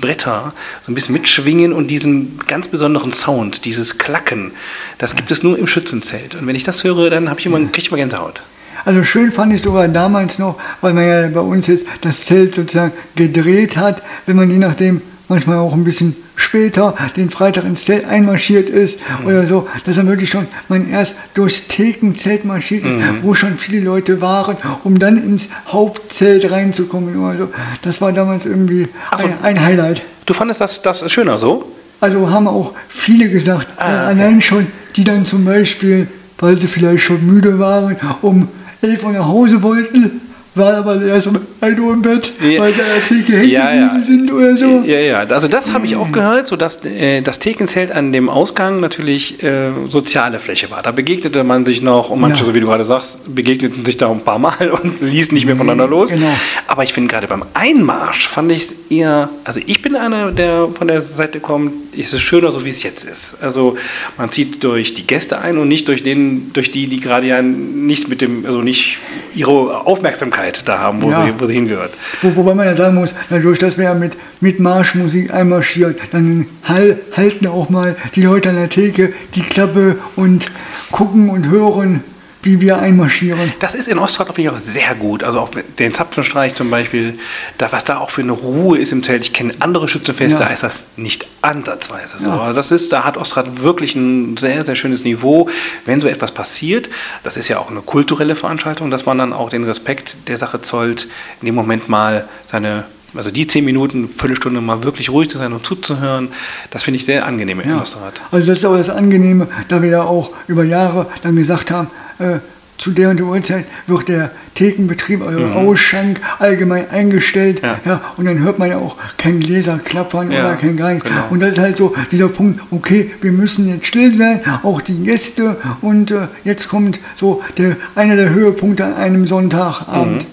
Bretter so ein bisschen mitschwingen und diesen ganz besonderen Sound, dieses Klacken, das gibt es nur im Schützenzelt. Und wenn ich das höre, dann habe ich immer, kriege ich immer Gänsehaut. Also schön fand ich sogar damals noch, weil man ja bei uns jetzt das Zelt sozusagen gedreht hat, wenn man je nachdem manchmal auch ein bisschen später den Freitag ins Zelt einmarschiert ist mhm. oder so, dass er wirklich schon man erst durchs Thekenzelt marschiert ist, mhm. wo schon viele Leute waren, um dann ins Hauptzelt reinzukommen oder so. Das war damals irgendwie so. ein, ein, Highlight. Du fandest das, das schöner so? Also haben auch viele gesagt, ah, okay. allein schon, die dann zum Beispiel, weil sie vielleicht schon müde waren, um 11 Uhr nach Hause wollten, war aber erst um 1 Uhr im Bett, ja. weil der Theke hängen ja, ja. sind oder so. Ja, ja, also das habe ich auch gehört, so dass äh, das Thekenzelt an dem Ausgang natürlich äh, soziale Fläche war. Da begegnete man sich noch, und manche, ja. so wie du gerade sagst, begegneten sich da ein paar Mal und ließen nicht mehr voneinander los. Genau. Aber ich finde gerade beim Einmarsch fand ich es eher, also ich bin einer, der von der Seite kommt, ist es schöner, so wie es jetzt ist. Also man zieht durch die Gäste ein und nicht durch, den, durch die, die gerade ja nichts mit dem, also nicht ihre Aufmerksamkeit da haben, wo, ja. sie, wo sie hingehört. Wo, wobei man ja sagen muss, dadurch, dass wir ja mit, mit Marschmusik einmarschieren, dann halten auch mal die Leute an der Theke die Klappe und gucken und hören, wie wir einmarschieren. Das ist in Ostrad finde ich auch sehr gut. Also auch den Zapfenstreich zum Beispiel, da, was da auch für eine Ruhe ist im Zelt. Ich kenne andere Schützenfeste, ja. da ist das nicht ansatzweise so. Ja. das ist, da hat Ostrad wirklich ein sehr, sehr schönes Niveau. Wenn so etwas passiert, das ist ja auch eine kulturelle Veranstaltung, dass man dann auch den Respekt der Sache zollt, in dem Moment mal seine also die zehn Minuten, Viertelstunde mal wirklich ruhig zu sein und zuzuhören, das finde ich sehr angenehm im Ja. Osterrad. Also das ist auch das Angenehme, da wir ja auch über Jahre dann gesagt haben, äh, zu der und der Uhrzeit wird der Thekenbetrieb, also Ausschank allgemein eingestellt. Mhm. Ja. Ja. und dann hört man ja auch kein Gläser klappern Ja, oder kein gar nichts. genau. Und das ist halt so dieser Punkt, okay, wir müssen jetzt still sein, auch die Gäste. Und äh, jetzt kommt so der, einer der Höhepunkte an einem Sonntagabend.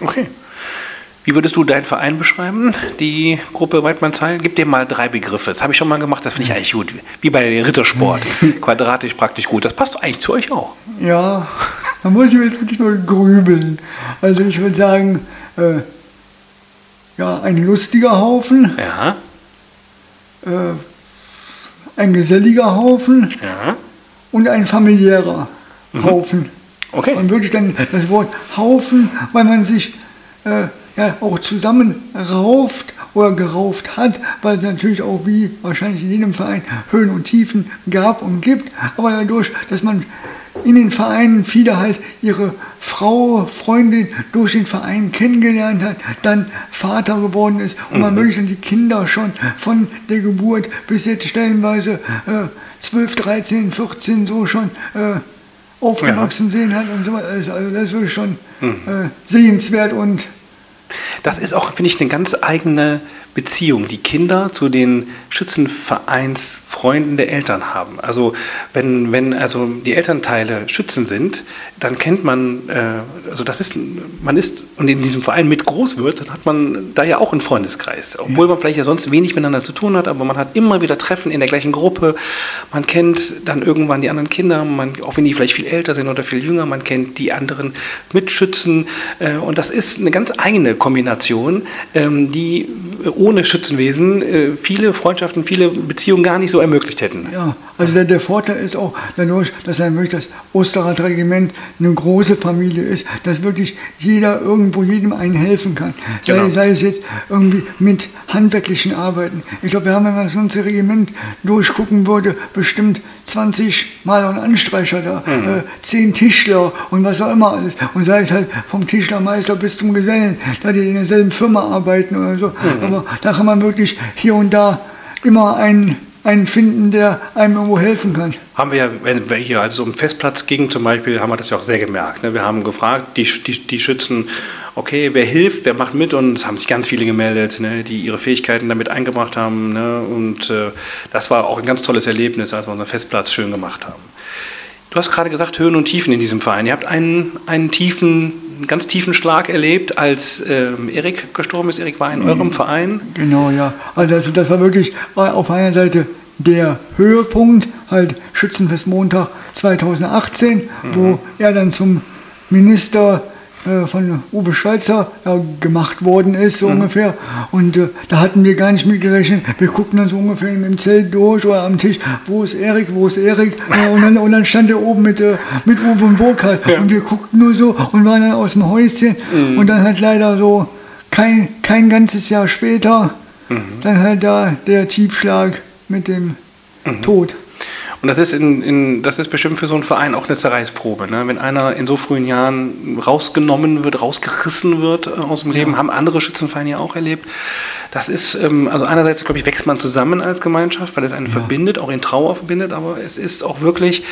Okay. Wie würdest du deinen Verein beschreiben, die Gruppe Weidmannsheil? Gib dir mal drei Begriffe. Das habe ich schon mal gemacht, das finde ich eigentlich gut. Wie bei Rittersport. Quadratisch praktisch gut. Das passt eigentlich zu euch auch. Ja, da muss ich jetzt wirklich nur grübeln. Also ich würde sagen, äh, ja, ein lustiger Haufen, Ja, äh, ein geselliger Haufen ja. und ein familiärer Haufen. Okay. Und wirklich dann das Wort Haufen, weil man sich äh, ja, auch zusammen rauft oder gerauft hat, weil es natürlich auch wie wahrscheinlich in jedem Verein Höhen und Tiefen gab und gibt. Aber dadurch, dass man in den Vereinen viele halt ihre Frau, Freundin durch den Verein kennengelernt hat, dann Vater geworden ist und man wirklich dann die Kinder schon von der Geburt bis jetzt stellenweise äh, 12, 13, 14 so schon äh, aufgewachsen sehen hat und so weiter. Also das ist schon äh, sehenswert und Das ist auch, finde ich, eine ganz eigene Beziehung, die Kinder zu den Schützenvereinsfreunden der Eltern haben. Also wenn, wenn also die Elternteile Schützen sind, dann kennt man, äh, also das ist, man ist und in diesem Verein mit groß wird, dann hat man da ja auch einen Freundeskreis. Obwohl man vielleicht ja sonst wenig miteinander zu tun hat, aber man hat immer wieder Treffen in der gleichen Gruppe. Man kennt dann irgendwann die anderen Kinder, man, auch wenn die vielleicht viel älter sind oder viel jünger, man kennt die anderen Mitschützen. Äh, und das ist eine ganz eigene Kombination, ähm, die ohne Schützenwesen äh, viele Freundschaften, viele Beziehungen gar nicht so ermöglicht hätten. ja, also der, der Vorteil ist auch dadurch, dass ein wirklich das Osterrad-Regiment eine große Familie ist, dass wirklich jeder irgendwo jedem einen helfen kann. Sei, Genau. sei es jetzt irgendwie mit handwerklichen Arbeiten. Ich glaube, wir haben, wenn man das ganze Regiment durchgucken würde, bestimmt 20 Maler und Anstreicher da, äh, 10 Tischler und was auch immer alles. Und sei es halt vom Tischlermeister bis zum Gesellen, da die in derselben Firma arbeiten oder so. Aber da kann man wirklich hier und da immer einen, einen finden, der einem irgendwo helfen kann. Haben wir wenn wir hier, also so im Festplatz ging zum Beispiel, haben wir das ja auch sehr gemerkt. Ne? Wir haben gefragt, die, die, die Schützen, okay, wer hilft, wer macht mit und es haben sich ganz viele gemeldet, ne? die ihre Fähigkeiten damit eingebracht haben. Ne? Und äh, das war auch ein ganz tolles Erlebnis, als wir unseren Festplatz schön gemacht haben. Du hast gerade gesagt, Höhen und Tiefen in diesem Verein. Ihr habt einen, einen tiefen, einen ganz tiefen Schlag erlebt, als ähm, Erik gestorben ist. Erik war in eurem Verein. Genau, ja. Also das, das war wirklich auf einer Seite der Höhepunkt, halt Schützenfest Montag 2018, wo er dann zum Minister äh, von Uwe Schweizer ja, gemacht worden ist, so ungefähr. Und äh, da hatten wir gar nicht mitgerechnet. Wir guckten dann so ungefähr im Zelt durch oder am Tisch, wo ist Erik, wo ist Erik? Äh, und, dann, und dann stand er oben mit, äh, mit Uwe und Burkhardt. Und wir guckten nur so und waren dann aus dem Häuschen. Und dann halt leider so kein, kein ganzes Jahr später, dann halt da der Tiefschlag mit dem Tod. Und das ist, in, in, das ist bestimmt für so einen Verein auch eine Zerreißprobe. Ne? Wenn einer in so frühen Jahren rausgenommen wird, rausgerissen wird äh, aus dem Leben, haben andere Schützenvereine ja auch erlebt. Das ist, ähm, also einerseits, glaube ich, wächst man zusammen als Gemeinschaft, weil es einen verbindet, auch in Trauer verbindet, aber es ist auch wirklich,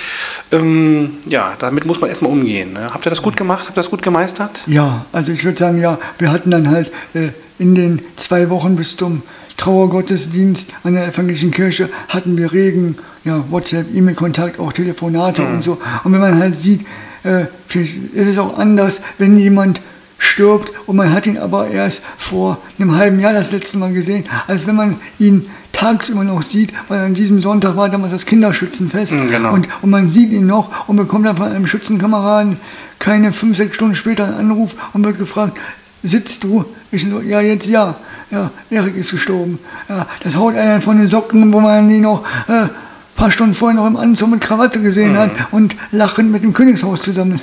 ähm, ja, damit muss man erstmal umgehen. Ne? Habt ihr das gut gemacht? Habt ihr das gut gemeistert? Ja, also ich würde sagen, ja, wir hatten dann halt äh, in den zwei Wochen bis zum Trauergottesdienst an der evangelischen Kirche hatten wir regen, ja, WhatsApp, E-Mail-Kontakt, auch Telefonate und so. Und wenn man halt sieht, äh, ist es auch anders, wenn jemand stirbt und man hat ihn aber erst vor einem halben Jahr das letzte Mal gesehen, als wenn man ihn tagsüber noch sieht, weil an diesem Sonntag war damals das Kinderschützenfest Mhm, genau. und, und man sieht ihn noch und bekommt dann von einem Schützenkameraden keine fünf, sechs Stunden später einen Anruf und wird gefragt, sitzt du? Ich so, ja, jetzt ja. Ja, Erik ist gestorben. Ja, das haut einen von den Socken, wo man ihn noch äh, paar Stunden vorher noch im Anzug mit Krawatte gesehen hat und lachend mit dem Königshaus zusammen.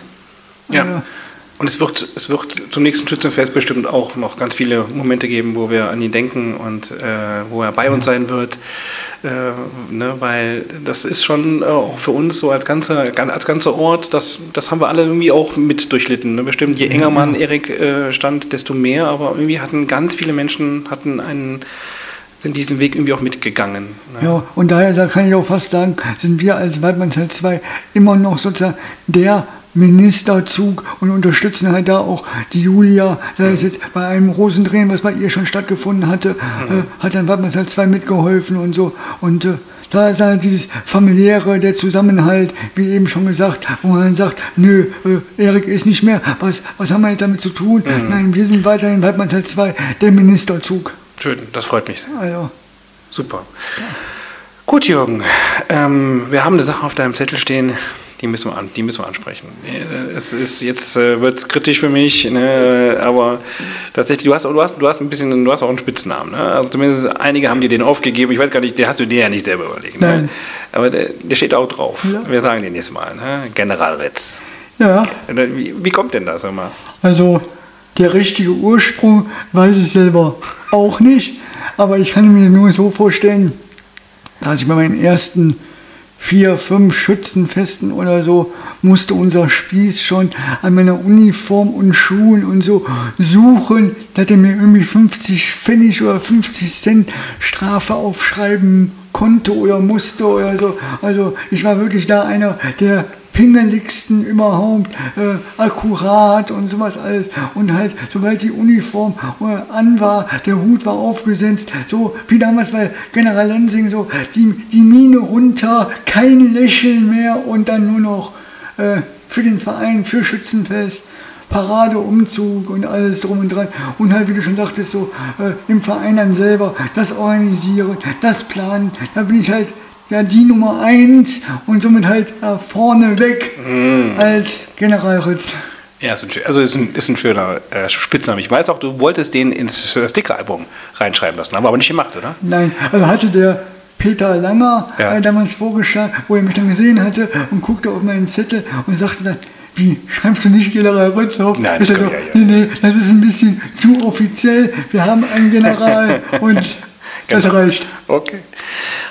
Ja. Ja. Und es wird, es wird zum nächsten Schützenfest bestimmt auch noch ganz viele Momente geben, wo wir an ihn denken und äh, wo er bei uns sein wird. Äh, ne, weil das ist schon äh, auch für uns so als ganzer als ganzer Ort, das, das haben wir alle irgendwie auch mit durchlitten. Ne? Bestimmt, je enger man Erik äh, stand, desto mehr, aber irgendwie hatten ganz viele Menschen hatten einen sind diesen Weg irgendwie auch mitgegangen. Ne? Ja, und daher da kann ich auch fast sagen, sind wir als Waldmannsfeld 2 immer noch sozusagen der Ministerzug und unterstützen halt da auch die Julia, sei es jetzt bei einem Rosendrehen, was bei ihr schon stattgefunden hatte, mhm. äh, hat dann Wattmannsal 2 mitgeholfen und so. Und äh, da ist halt dieses familiäre, der Zusammenhalt, wie eben schon gesagt, wo man dann sagt, nö, äh, Erik ist nicht mehr, was, was haben wir jetzt damit zu tun? Mhm. Nein, wir sind weiterhin Wattmannsal 2, der Ministerzug. Schön, das freut mich sehr. Also, Super. Ja. Gut, Jürgen, ähm, wir haben eine Sache auf deinem Zettel stehen, die müssen wir, an, die müssen wir ansprechen. Es ist jetzt äh, wird es kritisch für mich, ne, aber tatsächlich, du hast, du hast, du hast ein bisschen, du hast auch einen Spitznamen. Ne? Also zumindest einige haben dir den aufgegeben. Ich weiß gar nicht, den hast du dir ja nicht selber überlegt. Ne? Aber der, der, steht auch drauf. Ja. Wir sagen den jetzt mal, ne? General Retz. Ja. Wie, wie kommt denn das immer? Also der richtige Ursprung weiß ich selber auch nicht, aber ich kann mir nur so vorstellen, dass ich bei meinen ersten vier, fünf Schützenfesten oder so musste unser Spieß schon an meiner Uniform und Schuhen und so suchen, dass er mir irgendwie 50 Pfennig oder 50 Cent Strafe aufschreiben konnte oder musste oder so. Also ich war wirklich da einer, der pingeligsten überhaupt, äh, akkurat und sowas alles. Und halt, sobald die Uniform äh, an war, der Hut war aufgesetzt, so wie damals bei General Lensing, so die, die Mine runter, kein Lächeln mehr und dann nur noch äh, für den Verein, für Schützenfest. Paradeumzug und alles drum und dran. Und halt, wie du schon dachtest, so äh, im Verein dann selber das organisieren, das planen. Da bin ich halt ja, die Nummer 1 und somit halt äh, vorne weg mm. als Generalritz. Ja, ist ein, also ist ein, ist ein schöner äh, Spitzname. Ich weiß auch, du wolltest den ins Sticker-Album reinschreiben lassen, haben wir aber nicht gemacht, oder? Nein, also hatte der Peter Langer ja. äh, damals vorgeschlagen, wo er mich dann gesehen hatte und guckte auf meinen Zettel und sagte dann, wie, schreibst du nicht General Rötz auf? Nein, das, so, ja, ja. nee, nee, das ist ein bisschen zu offiziell. Wir haben einen General und das genau. reicht. Okay.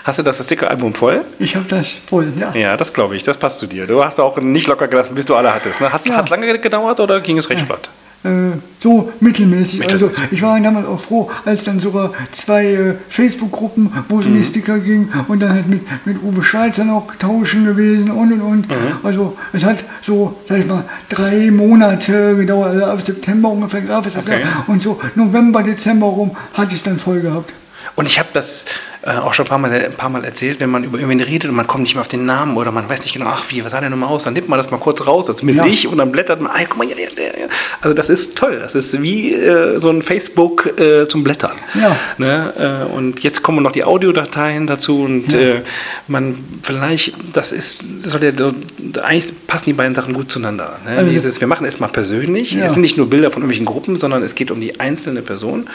Hast du das Sticker-Album voll? Ich habe das voll, ja. Ja, das glaube ich. Das passt zu dir. Du hast auch nicht locker gelassen, bis du alle hattest. Ne? Hast es ja. lange gedauert oder ging es recht flott? Äh, so mittelmäßig. Also ich war damals auch froh, als dann sogar zwei äh, Facebook-Gruppen, wo es um die mhm. Sticker ging und dann halt mit, mit Uwe Schweizer noch tauschen gewesen und und und. Mhm. Also es hat so, sag ich mal, drei Monate gedauert, also ab September ungefähr gab es das okay. und so November, Dezember rum hatte ich es dann voll gehabt. Und ich habe das äh, auch schon ein paar, Mal, ein paar Mal erzählt, wenn man über irgendwen redet und man kommt nicht mehr auf den Namen oder man weiß nicht genau, ach, wie, was sah der nochmal aus, dann nimmt man das mal kurz raus, also zumindest ja. ich, und dann blättert man, ah, guck mal, ja, ja, ja. Also das ist toll, das ist wie äh, so ein Facebook äh, zum Blättern. Ja. Ne? Äh, und jetzt kommen noch die Audiodateien dazu und ja. Äh, man vielleicht, das ist, soll ja, eigentlich passen die beiden Sachen gut zueinander. Ne? Also, Dieses, wir machen es mal persönlich, es sind nicht nur Bilder von irgendwelchen Gruppen, sondern es geht um die einzelne Person.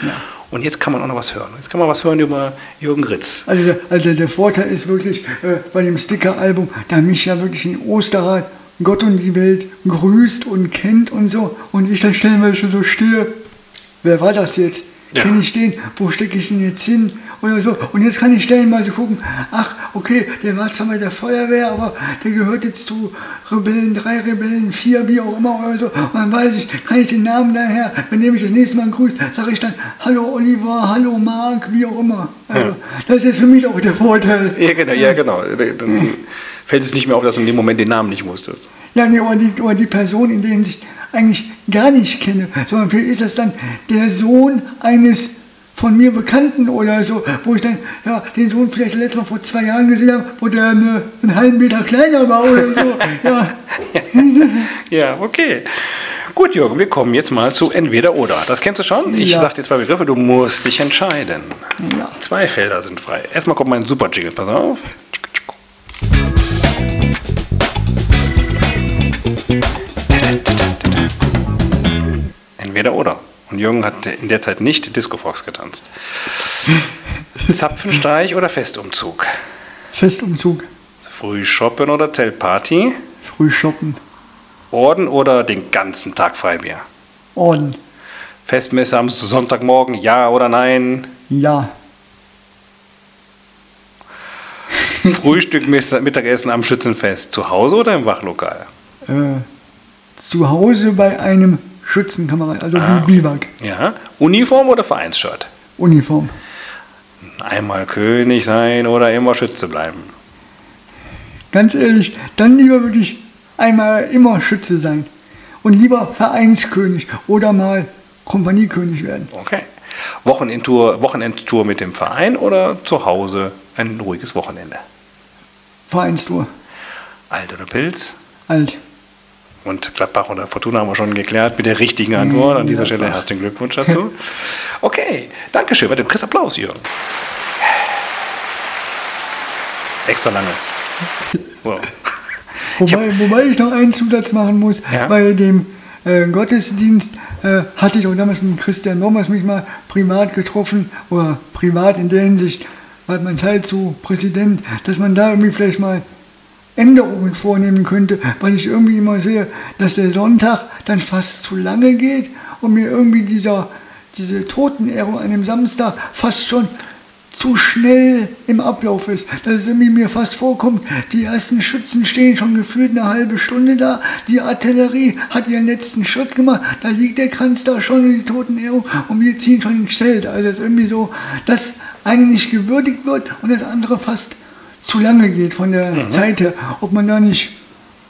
Und jetzt kann man auch noch was hören. Jetzt kann man was hören über Jürgen Ritz. Also der, also der Vorteil ist wirklich äh, bei dem Sticker-Album, da mich ja wirklich in Osterrad Gott und die Welt grüßt und kennt und so. Und ich dann stellenweise so stehe, wer war das jetzt? Ja. Kenne ich den? Wo stecke ich ihn jetzt hin? Oder so. Und jetzt kann ich stellenweise gucken, ach, okay, der war zwar bei der Feuerwehr, aber der gehört jetzt zu Rebellen 3, Rebellen 4, wie auch immer oder so. Und dann weiß ich, kann ich den Namen daher, wenn der mich das nächste Mal grüßt, sage ich dann, hallo Oliver, hallo Marc, wie auch immer. Also, ja. Das ist jetzt für mich auch der Vorteil. Ja, genau. Ja, genau. Dann fällt es nicht mehr auf, dass du in dem Moment den Namen nicht wusstest. Ja, nee, oder die, oder die Person, in denen ich eigentlich gar nicht kenne, sondern vielleicht ist das dann der Sohn eines von mir Bekannten oder so, wo ich dann ja, den Sohn vielleicht letztes Mal vor zwei Jahren gesehen habe, wo der eine, einen halben Meter kleiner war oder so. Ja, ja okay. Gut, Jürgen, wir kommen jetzt mal zu entweder oder. Das kennst du schon? Ich ja. sage dir zwei Begriffe, du musst dich entscheiden. Ja. Zwei Felder sind frei. Erstmal kommt mein super Jingle, pass auf. Entweder oder. Und Jürgen hat in der Zeit nicht Disco Fox getanzt. Zapfenstreich oder Festumzug? Festumzug. Früh shoppen oder Teltparty? Früh shoppen. Orden oder den ganzen Tag Freibier? Orden. Festmesse am Sonntagmorgen, ja oder nein? Ja. Frühstück, Mittagessen am Schützenfest. Zu Hause oder im Wachlokal? Äh, zu Hause bei einem Schützenkamerad, also ah. Biwak. Ja. Uniform oder Vereinsshirt? Uniform. Einmal König sein oder immer Schütze bleiben? Ganz ehrlich, dann lieber wirklich einmal immer Schütze sein. Und lieber Vereinskönig oder mal Kompaniekönig werden. Okay. Wochenendtour, Wochenendtour mit dem Verein oder zu Hause ein ruhiges Wochenende? Vereinstour. Alt oder Pilz? Alt. Und Gladbach oder Fortuna haben wir schon geklärt mit der richtigen Antwort. An dieser Stelle herzlichen Glückwunsch dazu. Okay, danke schön. Warte, Chris Applaus, Jürgen. Extra lange. Wow. Wobei, ich, wobei ich noch einen Zusatz machen muss. Ja? Bei dem äh, Gottesdienst äh, hatte ich auch damals mit Christian Nommers mich mal privat getroffen. Oder privat in der Hinsicht, weil man Zeit zu Präsident, dass man da irgendwie vielleicht mal Änderungen vornehmen könnte, weil ich irgendwie immer sehe, dass der Sonntag dann fast zu lange geht und mir irgendwie dieser, diese Totenehrung an dem Samstag fast schon zu schnell im Ablauf ist. Dass es irgendwie mir fast vorkommt, die ersten Schützen stehen schon gefühlt eine halbe Stunde da, die Artillerie hat ihren letzten Schritt gemacht, da liegt der Kranz da schon und die Totenehrung und wir ziehen schon ins Zelt. Also es ist irgendwie so, dass eine nicht gewürdigt wird und das andere fast zu lange geht von der mhm. Zeit her, ob man da nicht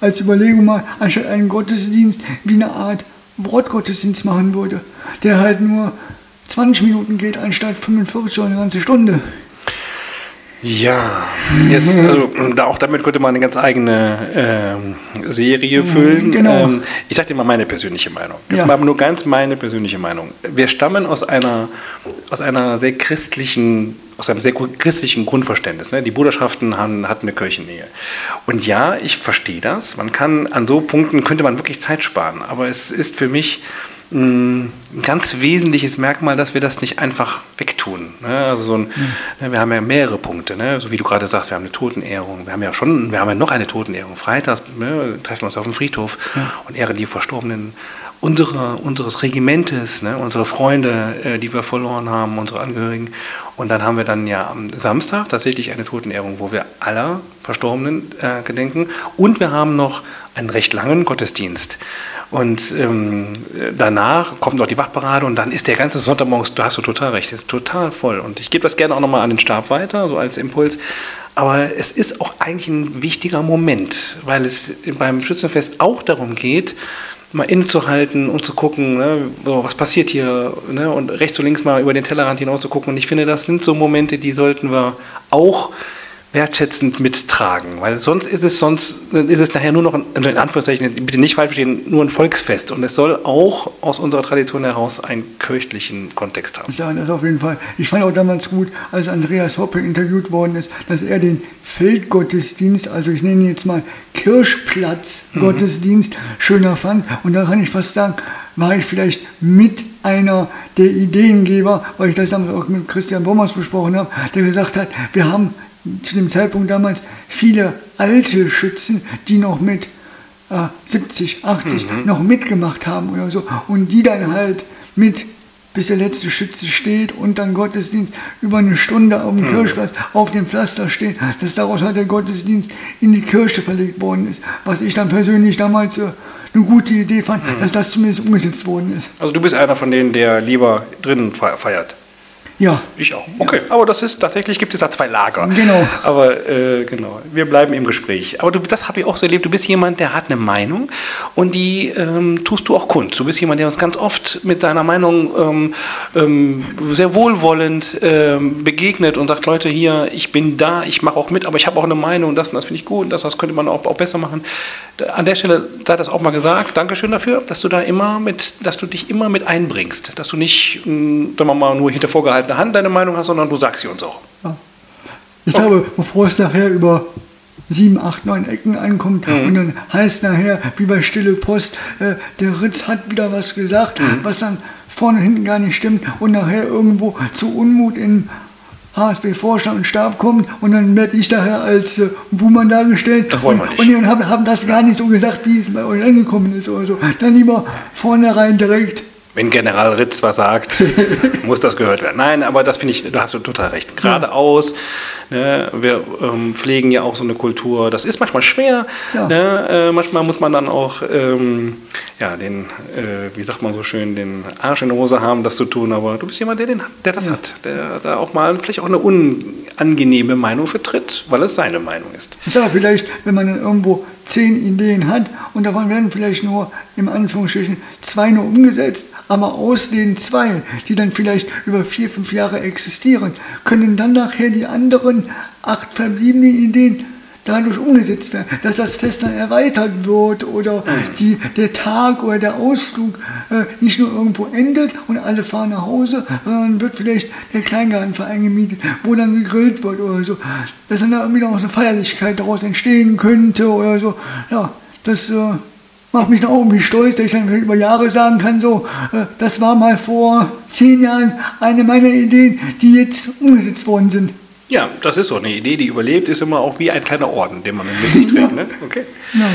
als Überlegung mal anstatt einen Gottesdienst wie eine Art Wortgottesdienst machen würde, der halt nur 20 Minuten geht anstatt 45 oder eine ganze Stunde. Ja, jetzt, also, auch damit könnte man eine ganz eigene ähm, Serie mhm, füllen. Genau. Ähm, ich sage dir mal meine persönliche Meinung. Das ja. ist nur ganz meine persönliche Meinung. Wir stammen aus einer, aus einer sehr christlichen, aus einem sehr christlichen Grundverständnis. Ne? Die Bruderschaften haben, hatten eine Kirchennähe. Und ja, ich verstehe das. Man kann an so Punkten könnte man wirklich Zeit sparen. Aber es ist für mich ein ganz wesentliches Merkmal, dass wir das nicht einfach wegtun. Ne? Also so ein, mhm. wir haben ja mehrere Punkte, ne? so wie du gerade sagst, wir haben eine Totenehrung, wir haben ja schon, wir haben ja noch eine Totenehrung. Freitags ne? treffen wir uns auf dem Friedhof ja. und ehren die Verstorbenen unsere, unseres Regimentes, ne? unsere Freunde, äh, die wir verloren haben, unsere Angehörigen. Und dann haben wir dann ja am Samstag tatsächlich eine Totenehrung, wo wir aller Verstorbenen äh, gedenken. Und wir haben noch einen recht langen Gottesdienst. Und ähm, danach kommt noch die Wachparade und dann ist der ganze Sonntagmorgens, du hast du total recht, ist total voll. Und ich gebe das gerne auch nochmal an den Stab weiter, so als Impuls. Aber es ist auch eigentlich ein wichtiger Moment, weil es beim Schützenfest auch darum geht, mal innezuhalten und zu gucken, ne, so, was passiert hier, ne, und rechts und links mal über den Tellerrand hinaus zu gucken. Und ich finde, das sind so Momente, die sollten wir auch wertschätzend mittragen, weil sonst ist es sonst ist es nachher nur noch ein, in Anführungszeichen bitte nicht falsch verstehen, nur ein Volksfest und es soll auch aus unserer Tradition heraus einen kirchlichen Kontext haben. Ja, das auf jeden Fall. Ich fand auch damals gut, als Andreas Hoppe interviewt worden ist, dass er den Feldgottesdienst, also ich nenne ihn jetzt mal Kirchplatzgottesdienst, mhm. schöner fand und da kann ich fast sagen, war ich vielleicht mit einer der Ideengeber, weil ich das damals auch mit Christian Bommers besprochen habe, der gesagt hat, wir haben zu dem Zeitpunkt damals viele alte Schützen, die noch mit äh, 70, 80 mhm. noch mitgemacht haben oder so und die dann halt mit bis der letzte Schütze steht und dann Gottesdienst über eine Stunde auf dem mhm. Kirchplatz auf dem Pflaster steht, dass daraus halt der Gottesdienst in die Kirche verlegt worden ist. Was ich dann persönlich damals äh, eine gute Idee fand, mhm. dass das zumindest umgesetzt worden ist. Also du bist einer von denen, der lieber drinnen feiert. Ja. Ich auch. Okay, ja. aber das ist tatsächlich gibt es da zwei Lager. Genau. Aber äh, genau, wir bleiben im Gespräch. Aber du, das habe ich auch so erlebt. Du bist jemand, der hat eine Meinung und die ähm, tust du auch kund. Du bist jemand, der uns ganz oft mit deiner Meinung ähm, ähm, sehr wohlwollend ähm, begegnet und sagt, Leute, hier, ich bin da, ich mache auch mit, aber ich habe auch eine Meinung, das und das finde ich gut, das, das könnte man auch, auch besser machen. An der Stelle sei das auch mal gesagt. Dankeschön dafür, dass du da immer mit, dass du dich immer mit einbringst, dass du nicht, hm, sagen wir mal, nur hinter vorgehaltener Hand deine Meinung hast, sondern du sagst sie uns auch. Ja. Ich okay. glaube, bevor es nachher über sieben, acht, neun Ecken ankommt mhm. und dann heißt nachher, wie bei Stille Post, äh, der Ritz hat wieder was gesagt, mhm. was dann vorne und hinten gar nicht stimmt und nachher irgendwo zu Unmut in HSB-Vorstand und Stab kommt und dann werde ich daher als äh, Buhmann dargestellt. Das wollen wir nicht. Und die haben, haben das gar nicht so gesagt, wie es bei euch angekommen ist oder so. Dann lieber vornherein direkt wenn General Ritz was sagt, muss das gehört werden. Nein, aber das finde ich, da hast du total recht. Geradeaus, ne, wir ähm, pflegen ja auch so eine Kultur, das ist manchmal schwer. Ja. Ne, äh, manchmal muss man dann auch ähm, ja, den, äh, wie sagt man so schön, den Arsch in der Hose haben, das zu tun, aber du bist jemand, der, den, der das hat, der da auch mal vielleicht auch eine unangenehme Meinung vertritt, weil es seine Meinung ist. Sage vielleicht, wenn man irgendwo zehn Ideen hat. Und davon werden vielleicht nur im Anführungsstrichen zwei nur umgesetzt, aber aus den zwei, die dann vielleicht über vier, fünf Jahre existieren, können dann nachher die anderen acht verbliebenen Ideen dadurch umgesetzt werden, dass das Fest dann erweitert wird oder die, der Tag oder der Ausflug äh, nicht nur irgendwo endet und alle fahren nach Hause, sondern wird vielleicht der Kleingartenverein gemietet, wo dann gegrillt wird oder so, dass dann da irgendwie noch eine Feierlichkeit daraus entstehen könnte oder so. Ja, das äh, macht mich dann auch irgendwie stolz, dass ich dann über Jahre sagen kann, so, äh, das war mal vor zehn Jahren eine meiner Ideen, die jetzt umgesetzt worden sind. Ja, das ist so eine Idee, die überlebt, ist immer auch wie ein kleiner Orden, den man mit sich trägt. Ne? Okay. Ja.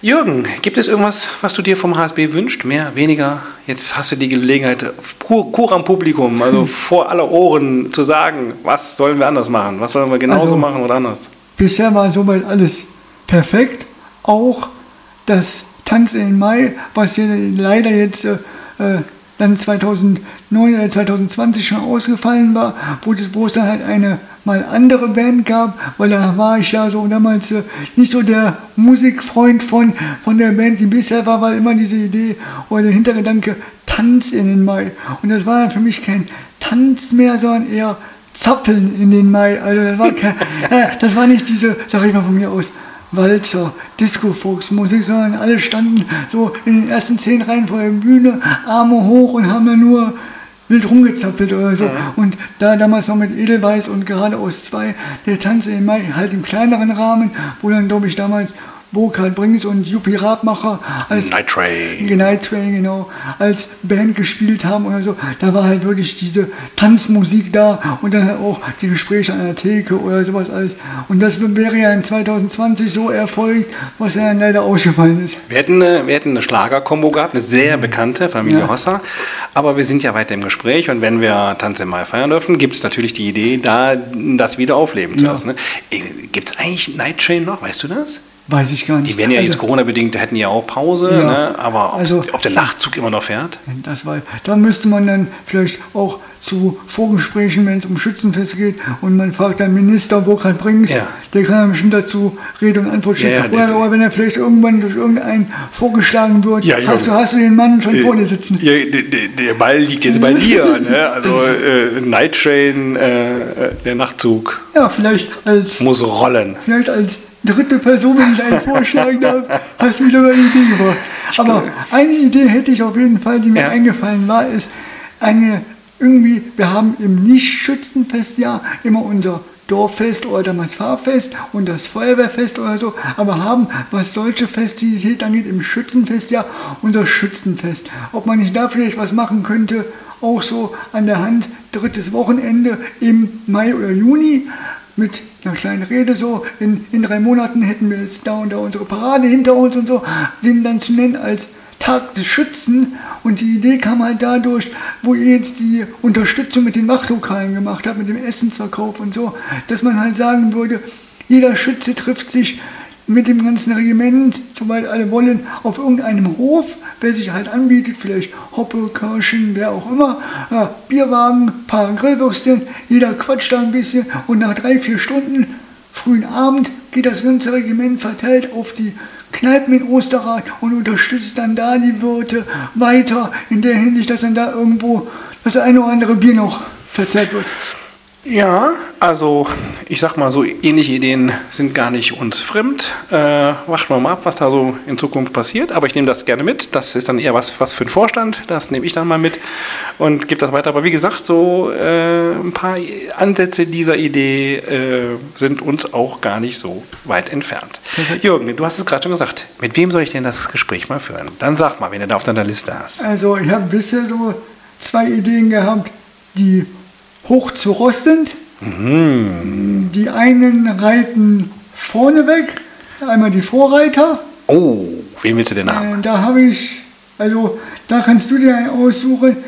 Jürgen, gibt es irgendwas, was du dir vom HSB wünscht? Mehr, weniger? Jetzt hast du die Gelegenheit, pur, am Publikum, also vor aller Ohren zu sagen, was sollen wir anders machen? Was sollen wir genauso Also- machen oder anders? Bisher war soweit alles perfekt. Auch das Tanz in Mai, was ja leider jetzt äh, äh, dann 2009 oder 2020 schon ausgefallen war, wo, das, wo es dann halt eine mal andere Band gab, weil da war ich ja so damals äh, nicht so der Musikfreund von, von der Band, die bisher war, weil immer diese Idee oder der Hintergedanke Tanz in den Mai. Und das war dann für mich kein Tanz mehr, sondern eher Zappeln in den Mai. Also das war, kein, äh, das war nicht diese, sag ich mal von mir aus, Walzer, Disco-Volksmusik, sondern alle standen so in den ersten zehn Reihen vor der Bühne, Arme hoch und haben dann nur wild rumgezappelt oder so. Und da damals noch mit Edelweiß und geradeaus zwei, der Tanz halt im kleineren Rahmen, wo dann, glaube ich, damals Burkhard Brings und Juppie Radmacher als Night Train. Night Train, genau, als Band gespielt haben oder so. Da war halt wirklich diese Tanzmusik da und dann halt auch die Gespräche an der Theke oder sowas alles. Und das wäre ja in 2020 so erfolgt, was ja dann leider ausgefallen ist. Wir hätten, eine, wir hätten eine Schlagerkombo gehabt, eine sehr bekannte Familie Ja. Hossa. Aber wir sind ja weiter im Gespräch und wenn wir Tanz im Mai feiern dürfen, gibt es natürlich die Idee, da das wieder aufleben zu Ja. lassen. Ne? Gibt es eigentlich Night Train noch? Weißt du das? Weiß ich gar nicht. Die werden ja jetzt Also, Corona-bedingt, da hätten ja auch Pause, Ja. ne? aber ob, Also- ob der Nachtzug immer noch fährt? Das war, da müsste man dann vielleicht auch zu Vorgesprächen, wenn es um Schützenfest geht und man fragt dann Minister Burkhard Brings, Ja. der kann dann bestimmt dazu Rede und Antwort stehen. Ja, ja, der- oder, oder wenn er vielleicht irgendwann durch irgendeinen vorgeschlagen wird, hast, du, hast du den Mann schon vor dir sitzen. Der, der- der Ball liegt jetzt bei dir. Ne? Also äh, Night Train, äh, äh, der Nachtzug Ja, vielleicht als, muss rollen. vielleicht als dritte Person, wenn ich einen vorschlagen darf, hast du wieder eine Idee gebracht. Aber eine Idee hätte ich auf jeden Fall, die mir Ja. eingefallen war, ist eine irgendwie, wir haben im Nicht-Schützenfestjahr immer unser Dorffest oder damals Fahrfest und das Feuerwehrfest oder so, aber haben, was solche Festivität angeht, im Schützenfestjahr unser Schützenfest. Ob man nicht da vielleicht was machen könnte, auch so an der Hand, drittes Wochenende im Mai oder Juni, mit einer kleinen Rede so, in, in drei Monaten hätten wir jetzt da und da unsere Parade hinter uns und so, den dann zu nennen als Tag des Schützen. Und die Idee kam halt dadurch, wo ihr jetzt die Unterstützung mit den Wachlokalen gemacht habt, mit dem Essensverkauf und so, dass man halt sagen würde, jeder Schütze trifft sich mit dem ganzen Regiment, soweit alle wollen, auf irgendeinem Hof, wer sich halt anbietet, vielleicht Hoppe, Kirschen, wer auch immer, ja, Bierwagen, paar Grillwürstchen, jeder quatscht da ein bisschen und nach drei, vier Stunden, frühen Abend, geht das ganze Regiment verteilt auf die Kneipen in Osterrad und unterstützt dann da die Wirte weiter, in der Hinsicht, dass dann da irgendwo das eine oder andere Bier noch verzehrt wird. Ja, also ich sag mal so, ähnliche Ideen sind gar nicht uns fremd. Äh, warten wir mal ab, was da so in Zukunft passiert. Aber ich nehme das gerne mit. Das ist dann eher was, was für den Vorstand. Das nehme ich dann mal mit und gebe das weiter. Aber wie gesagt, so äh, ein paar Ansätze dieser Idee äh, sind uns auch gar nicht so weit entfernt. Jürgen, du hast es gerade schon gesagt. Mit wem soll ich denn das Gespräch mal führen? Dann sag mal, wen du da auf deiner Liste hast. Also ich habe bisher so zwei Ideen gehabt, die hoch zu Rost sind. Die einen reiten vorneweg, einmal die Vorreiter. Oh, wen willst du denn haben? Äh, da habe ich Also da kannst du dir einen aussuchen.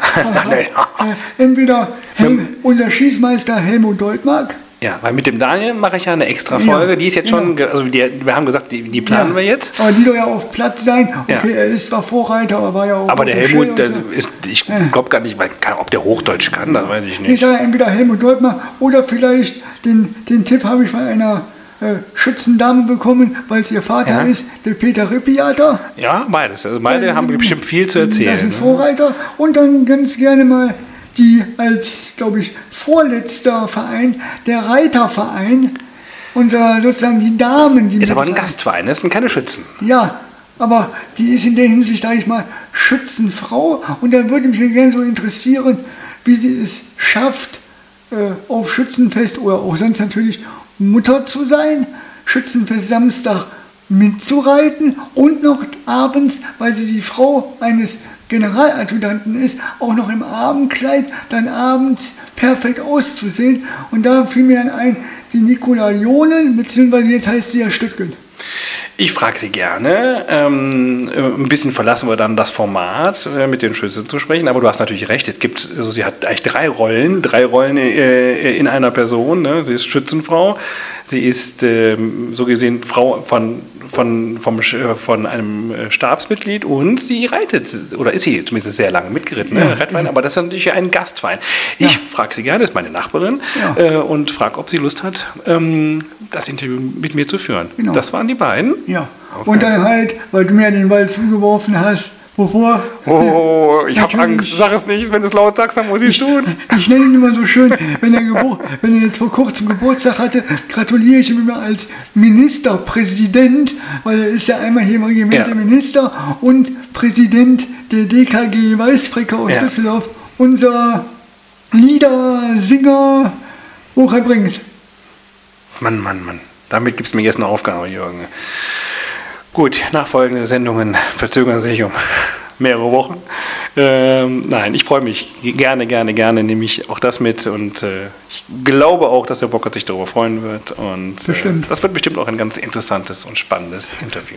Äh, Entweder Helm, unser Schießmeister Helmut Deutmark. Ja, weil mit dem Daniel mache ich ja eine extra Folge. Ja, die ist jetzt genau. schon, also die, wir haben gesagt, die, die planen Ja, wir jetzt. Aber die soll ja auf Platz sein. Ja. Okay, er ist zwar Vorreiter, aber war ja auch. Aber der Helmut, der so. ist, ich glaube gar nicht, kann- ob der Hochdeutsch kann, das weiß ich Ich nicht. sage entweder Helmut Deutmark oder vielleicht den, den Tipp habe ich von einer äh, Schützendame bekommen, weil es ihr Vater Ja. ist, der Peter Rippiater. Ja, beides. Also beide haben bestimmt viel zu erzählen. Das sind ne? Vorreiter. Und dann ganz gerne mal die als, glaube ich, vorletzter Verein, der Reiterverein. Unser sozusagen die Damen, die Ist aber ein. Gastverein, das sind keine Schützen. Ja, aber die ist in der Hinsicht, sage ich mal, Schützenfrau. Und da würde mich gerne so interessieren, wie sie es schafft, äh, auf Schützenfest oder auch sonst natürlich Mutter zu sein, Schützenfest Samstag mitzureiten und noch abends, weil sie die Frau eines Generaladjutanten ist, auch noch im Abendkleid dann abends perfekt auszusehen. Und da fiel mir dann ein, die Nicola Jonen, beziehungsweise jetzt heißt sie ja Stückgen. Ich frage Sie gerne. Ähm, äh, ein bisschen verlassen wir dann das Format, äh, mit den Schützen zu sprechen. Aber du hast natürlich recht. Es gibt, also sie hat eigentlich drei Rollen, drei Rollen äh, in einer Person. Ne? Sie ist Schützenfrau. Sie ist ähm, so gesehen Frau von, von, vom, äh, von einem äh, Stabsmitglied und sie reitet, oder ist sie zumindest sehr lange mitgeritten, Ja. ne? Reitverein, aber das ist natürlich ein Gastverein. Ich Ja. frage sie gerne, das ist meine Nachbarin, Ja. äh, und frage, ob sie Lust hat, ähm, das Interview mit mir zu führen. Genau. Das waren die beiden. Ja. Okay. Und dann halt, weil du mir den Ball zugeworfen hast, wovor? Oh, ich habe. Angst. Sag es nicht, wenn du es laut sagst, dann muss ich es tun. Ich nenne ihn immer so schön, wenn er, Gebur wenn er jetzt vor kurzem Geburtstag hatte, gratuliere ich ihm immer als Ministerpräsident, weil er ist ja einmal hier im Regiment Ja. der Minister und Präsident der DKG Weißfrecker aus Ja. Düsseldorf. Unser Lieder, Singer, Hochheim Brings. Mann, Mann, Mann. Damit gibst du mir jetzt eine Aufgabe, Jürgen. Gut, nachfolgende Sendungen verzögern sich um mehrere Wochen. Ähm, nein, ich freue mich gerne, gerne, gerne nehme ich auch das mit und äh, ich glaube auch, dass der Bockert sich darüber freuen wird und äh, das wird bestimmt auch ein ganz interessantes und spannendes Interview.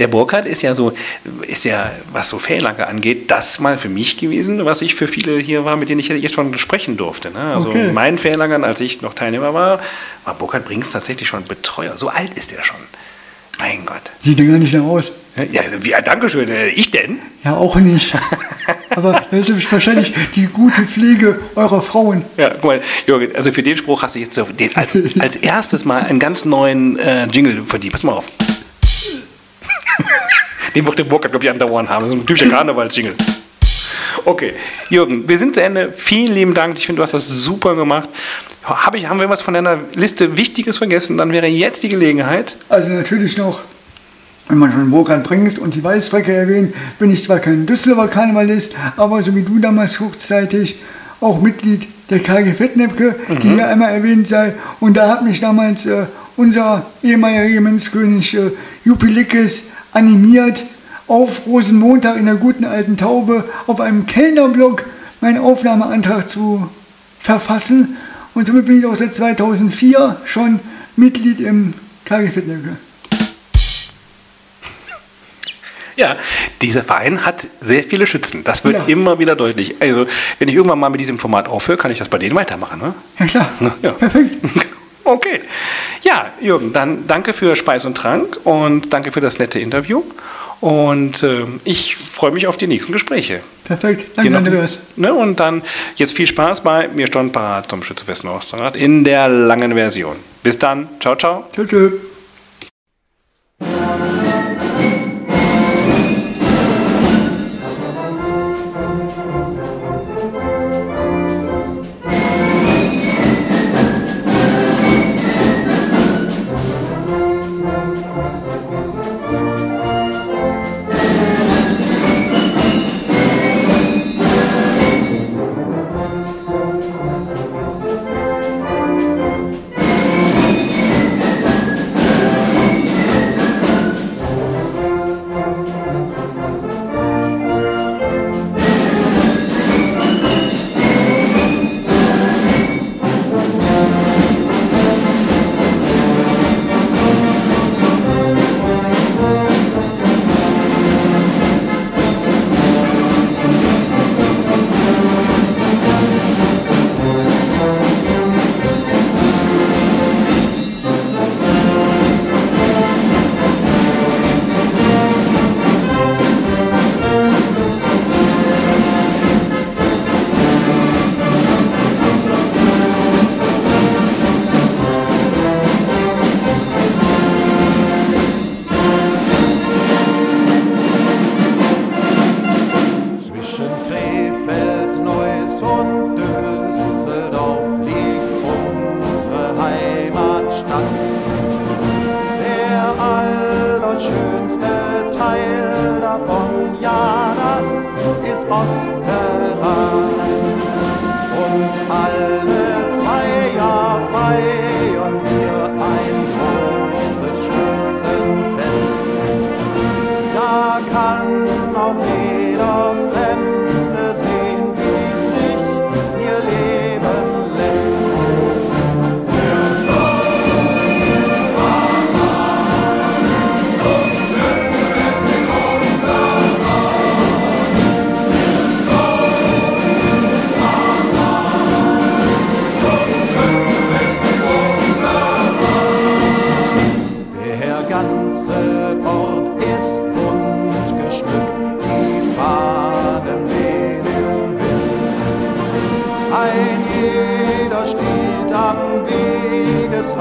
Der Burkhardt ist ja so, ist ja, was so Fährlager angeht, das mal für mich gewesen, was ich für viele hier war, mit denen ich jetzt schon sprechen durfte. Ne? Also Okay. in meinen Fährlagern, als ich noch Teilnehmer war, war Burkhard Brings tatsächlich schon Betreuer. So alt ist er schon. Mein Gott. Sieht ja gar nicht mehr aus. Ja, wie, Dankeschön. Äh, Ich denn? Ja, auch nicht. Aber das ist wahrscheinlich die gute Pflege eurer Frauen. Ja, guck mal, Jürgen, also für den Spruch hast du jetzt den, als, als erstes mal einen ganz neuen äh, Jingle verdient. Pass mal auf. Den wird der Burkhardt, glaube ich, andauernd haben. So ein typischer Karnevals-Jingle. Okay, Jürgen, wir sind zu Ende. Vielen lieben Dank. Ich finde, du hast das super gemacht. Hab ich, haben wir was von deiner Liste Wichtiges vergessen? Dann wäre jetzt die Gelegenheit. Also natürlich noch, wenn man schon Burkhard bringst und die Weißfrecke erwähnt, bin ich zwar kein Düsseldorfer Karnevalist, aber so wie du damals kurzzeitig auch Mitglied der KG Fettnäpke, die hier einmal erwähnt sei. Und da hat mich damals äh, unser ehemaliger Regimentskönig äh, Juppie Lickes animiert, auf Rosenmontag in der guten alten Taube auf einem Kellnerblock meinen Aufnahmeantrag zu verfassen. Und somit bin ich auch seit 2004 schon Mitglied im KG. Ja, dieser Verein hat sehr viele Schützen. Das wird Ja. immer wieder deutlich. Also, wenn ich irgendwann mal mit diesem Format aufhöre, kann ich das bei denen weitermachen. Ne? Ja klar, Ja. perfekt. Okay. Ja, Jürgen, dann danke für Speis und Trank und danke für das nette Interview. Und ähm, ich freue mich auf die nächsten Gespräche. Perfekt. Danke, noch- Andreas. Ne, und dann jetzt viel Spaß bei Mir Stunden parat zum Schützefest Osterrad in der langen Version. Bis dann. Ciao, ciao. Tschö, tschö.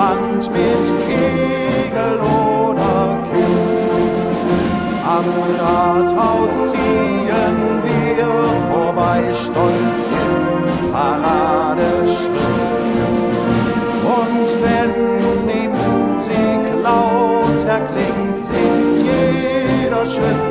Hand mit Kegel oder Kind. Am Rathaus ziehen wir vorbei, stolz im Paradeschritt. Und wenn die Musik laut erklingt, singt jeder Schritt.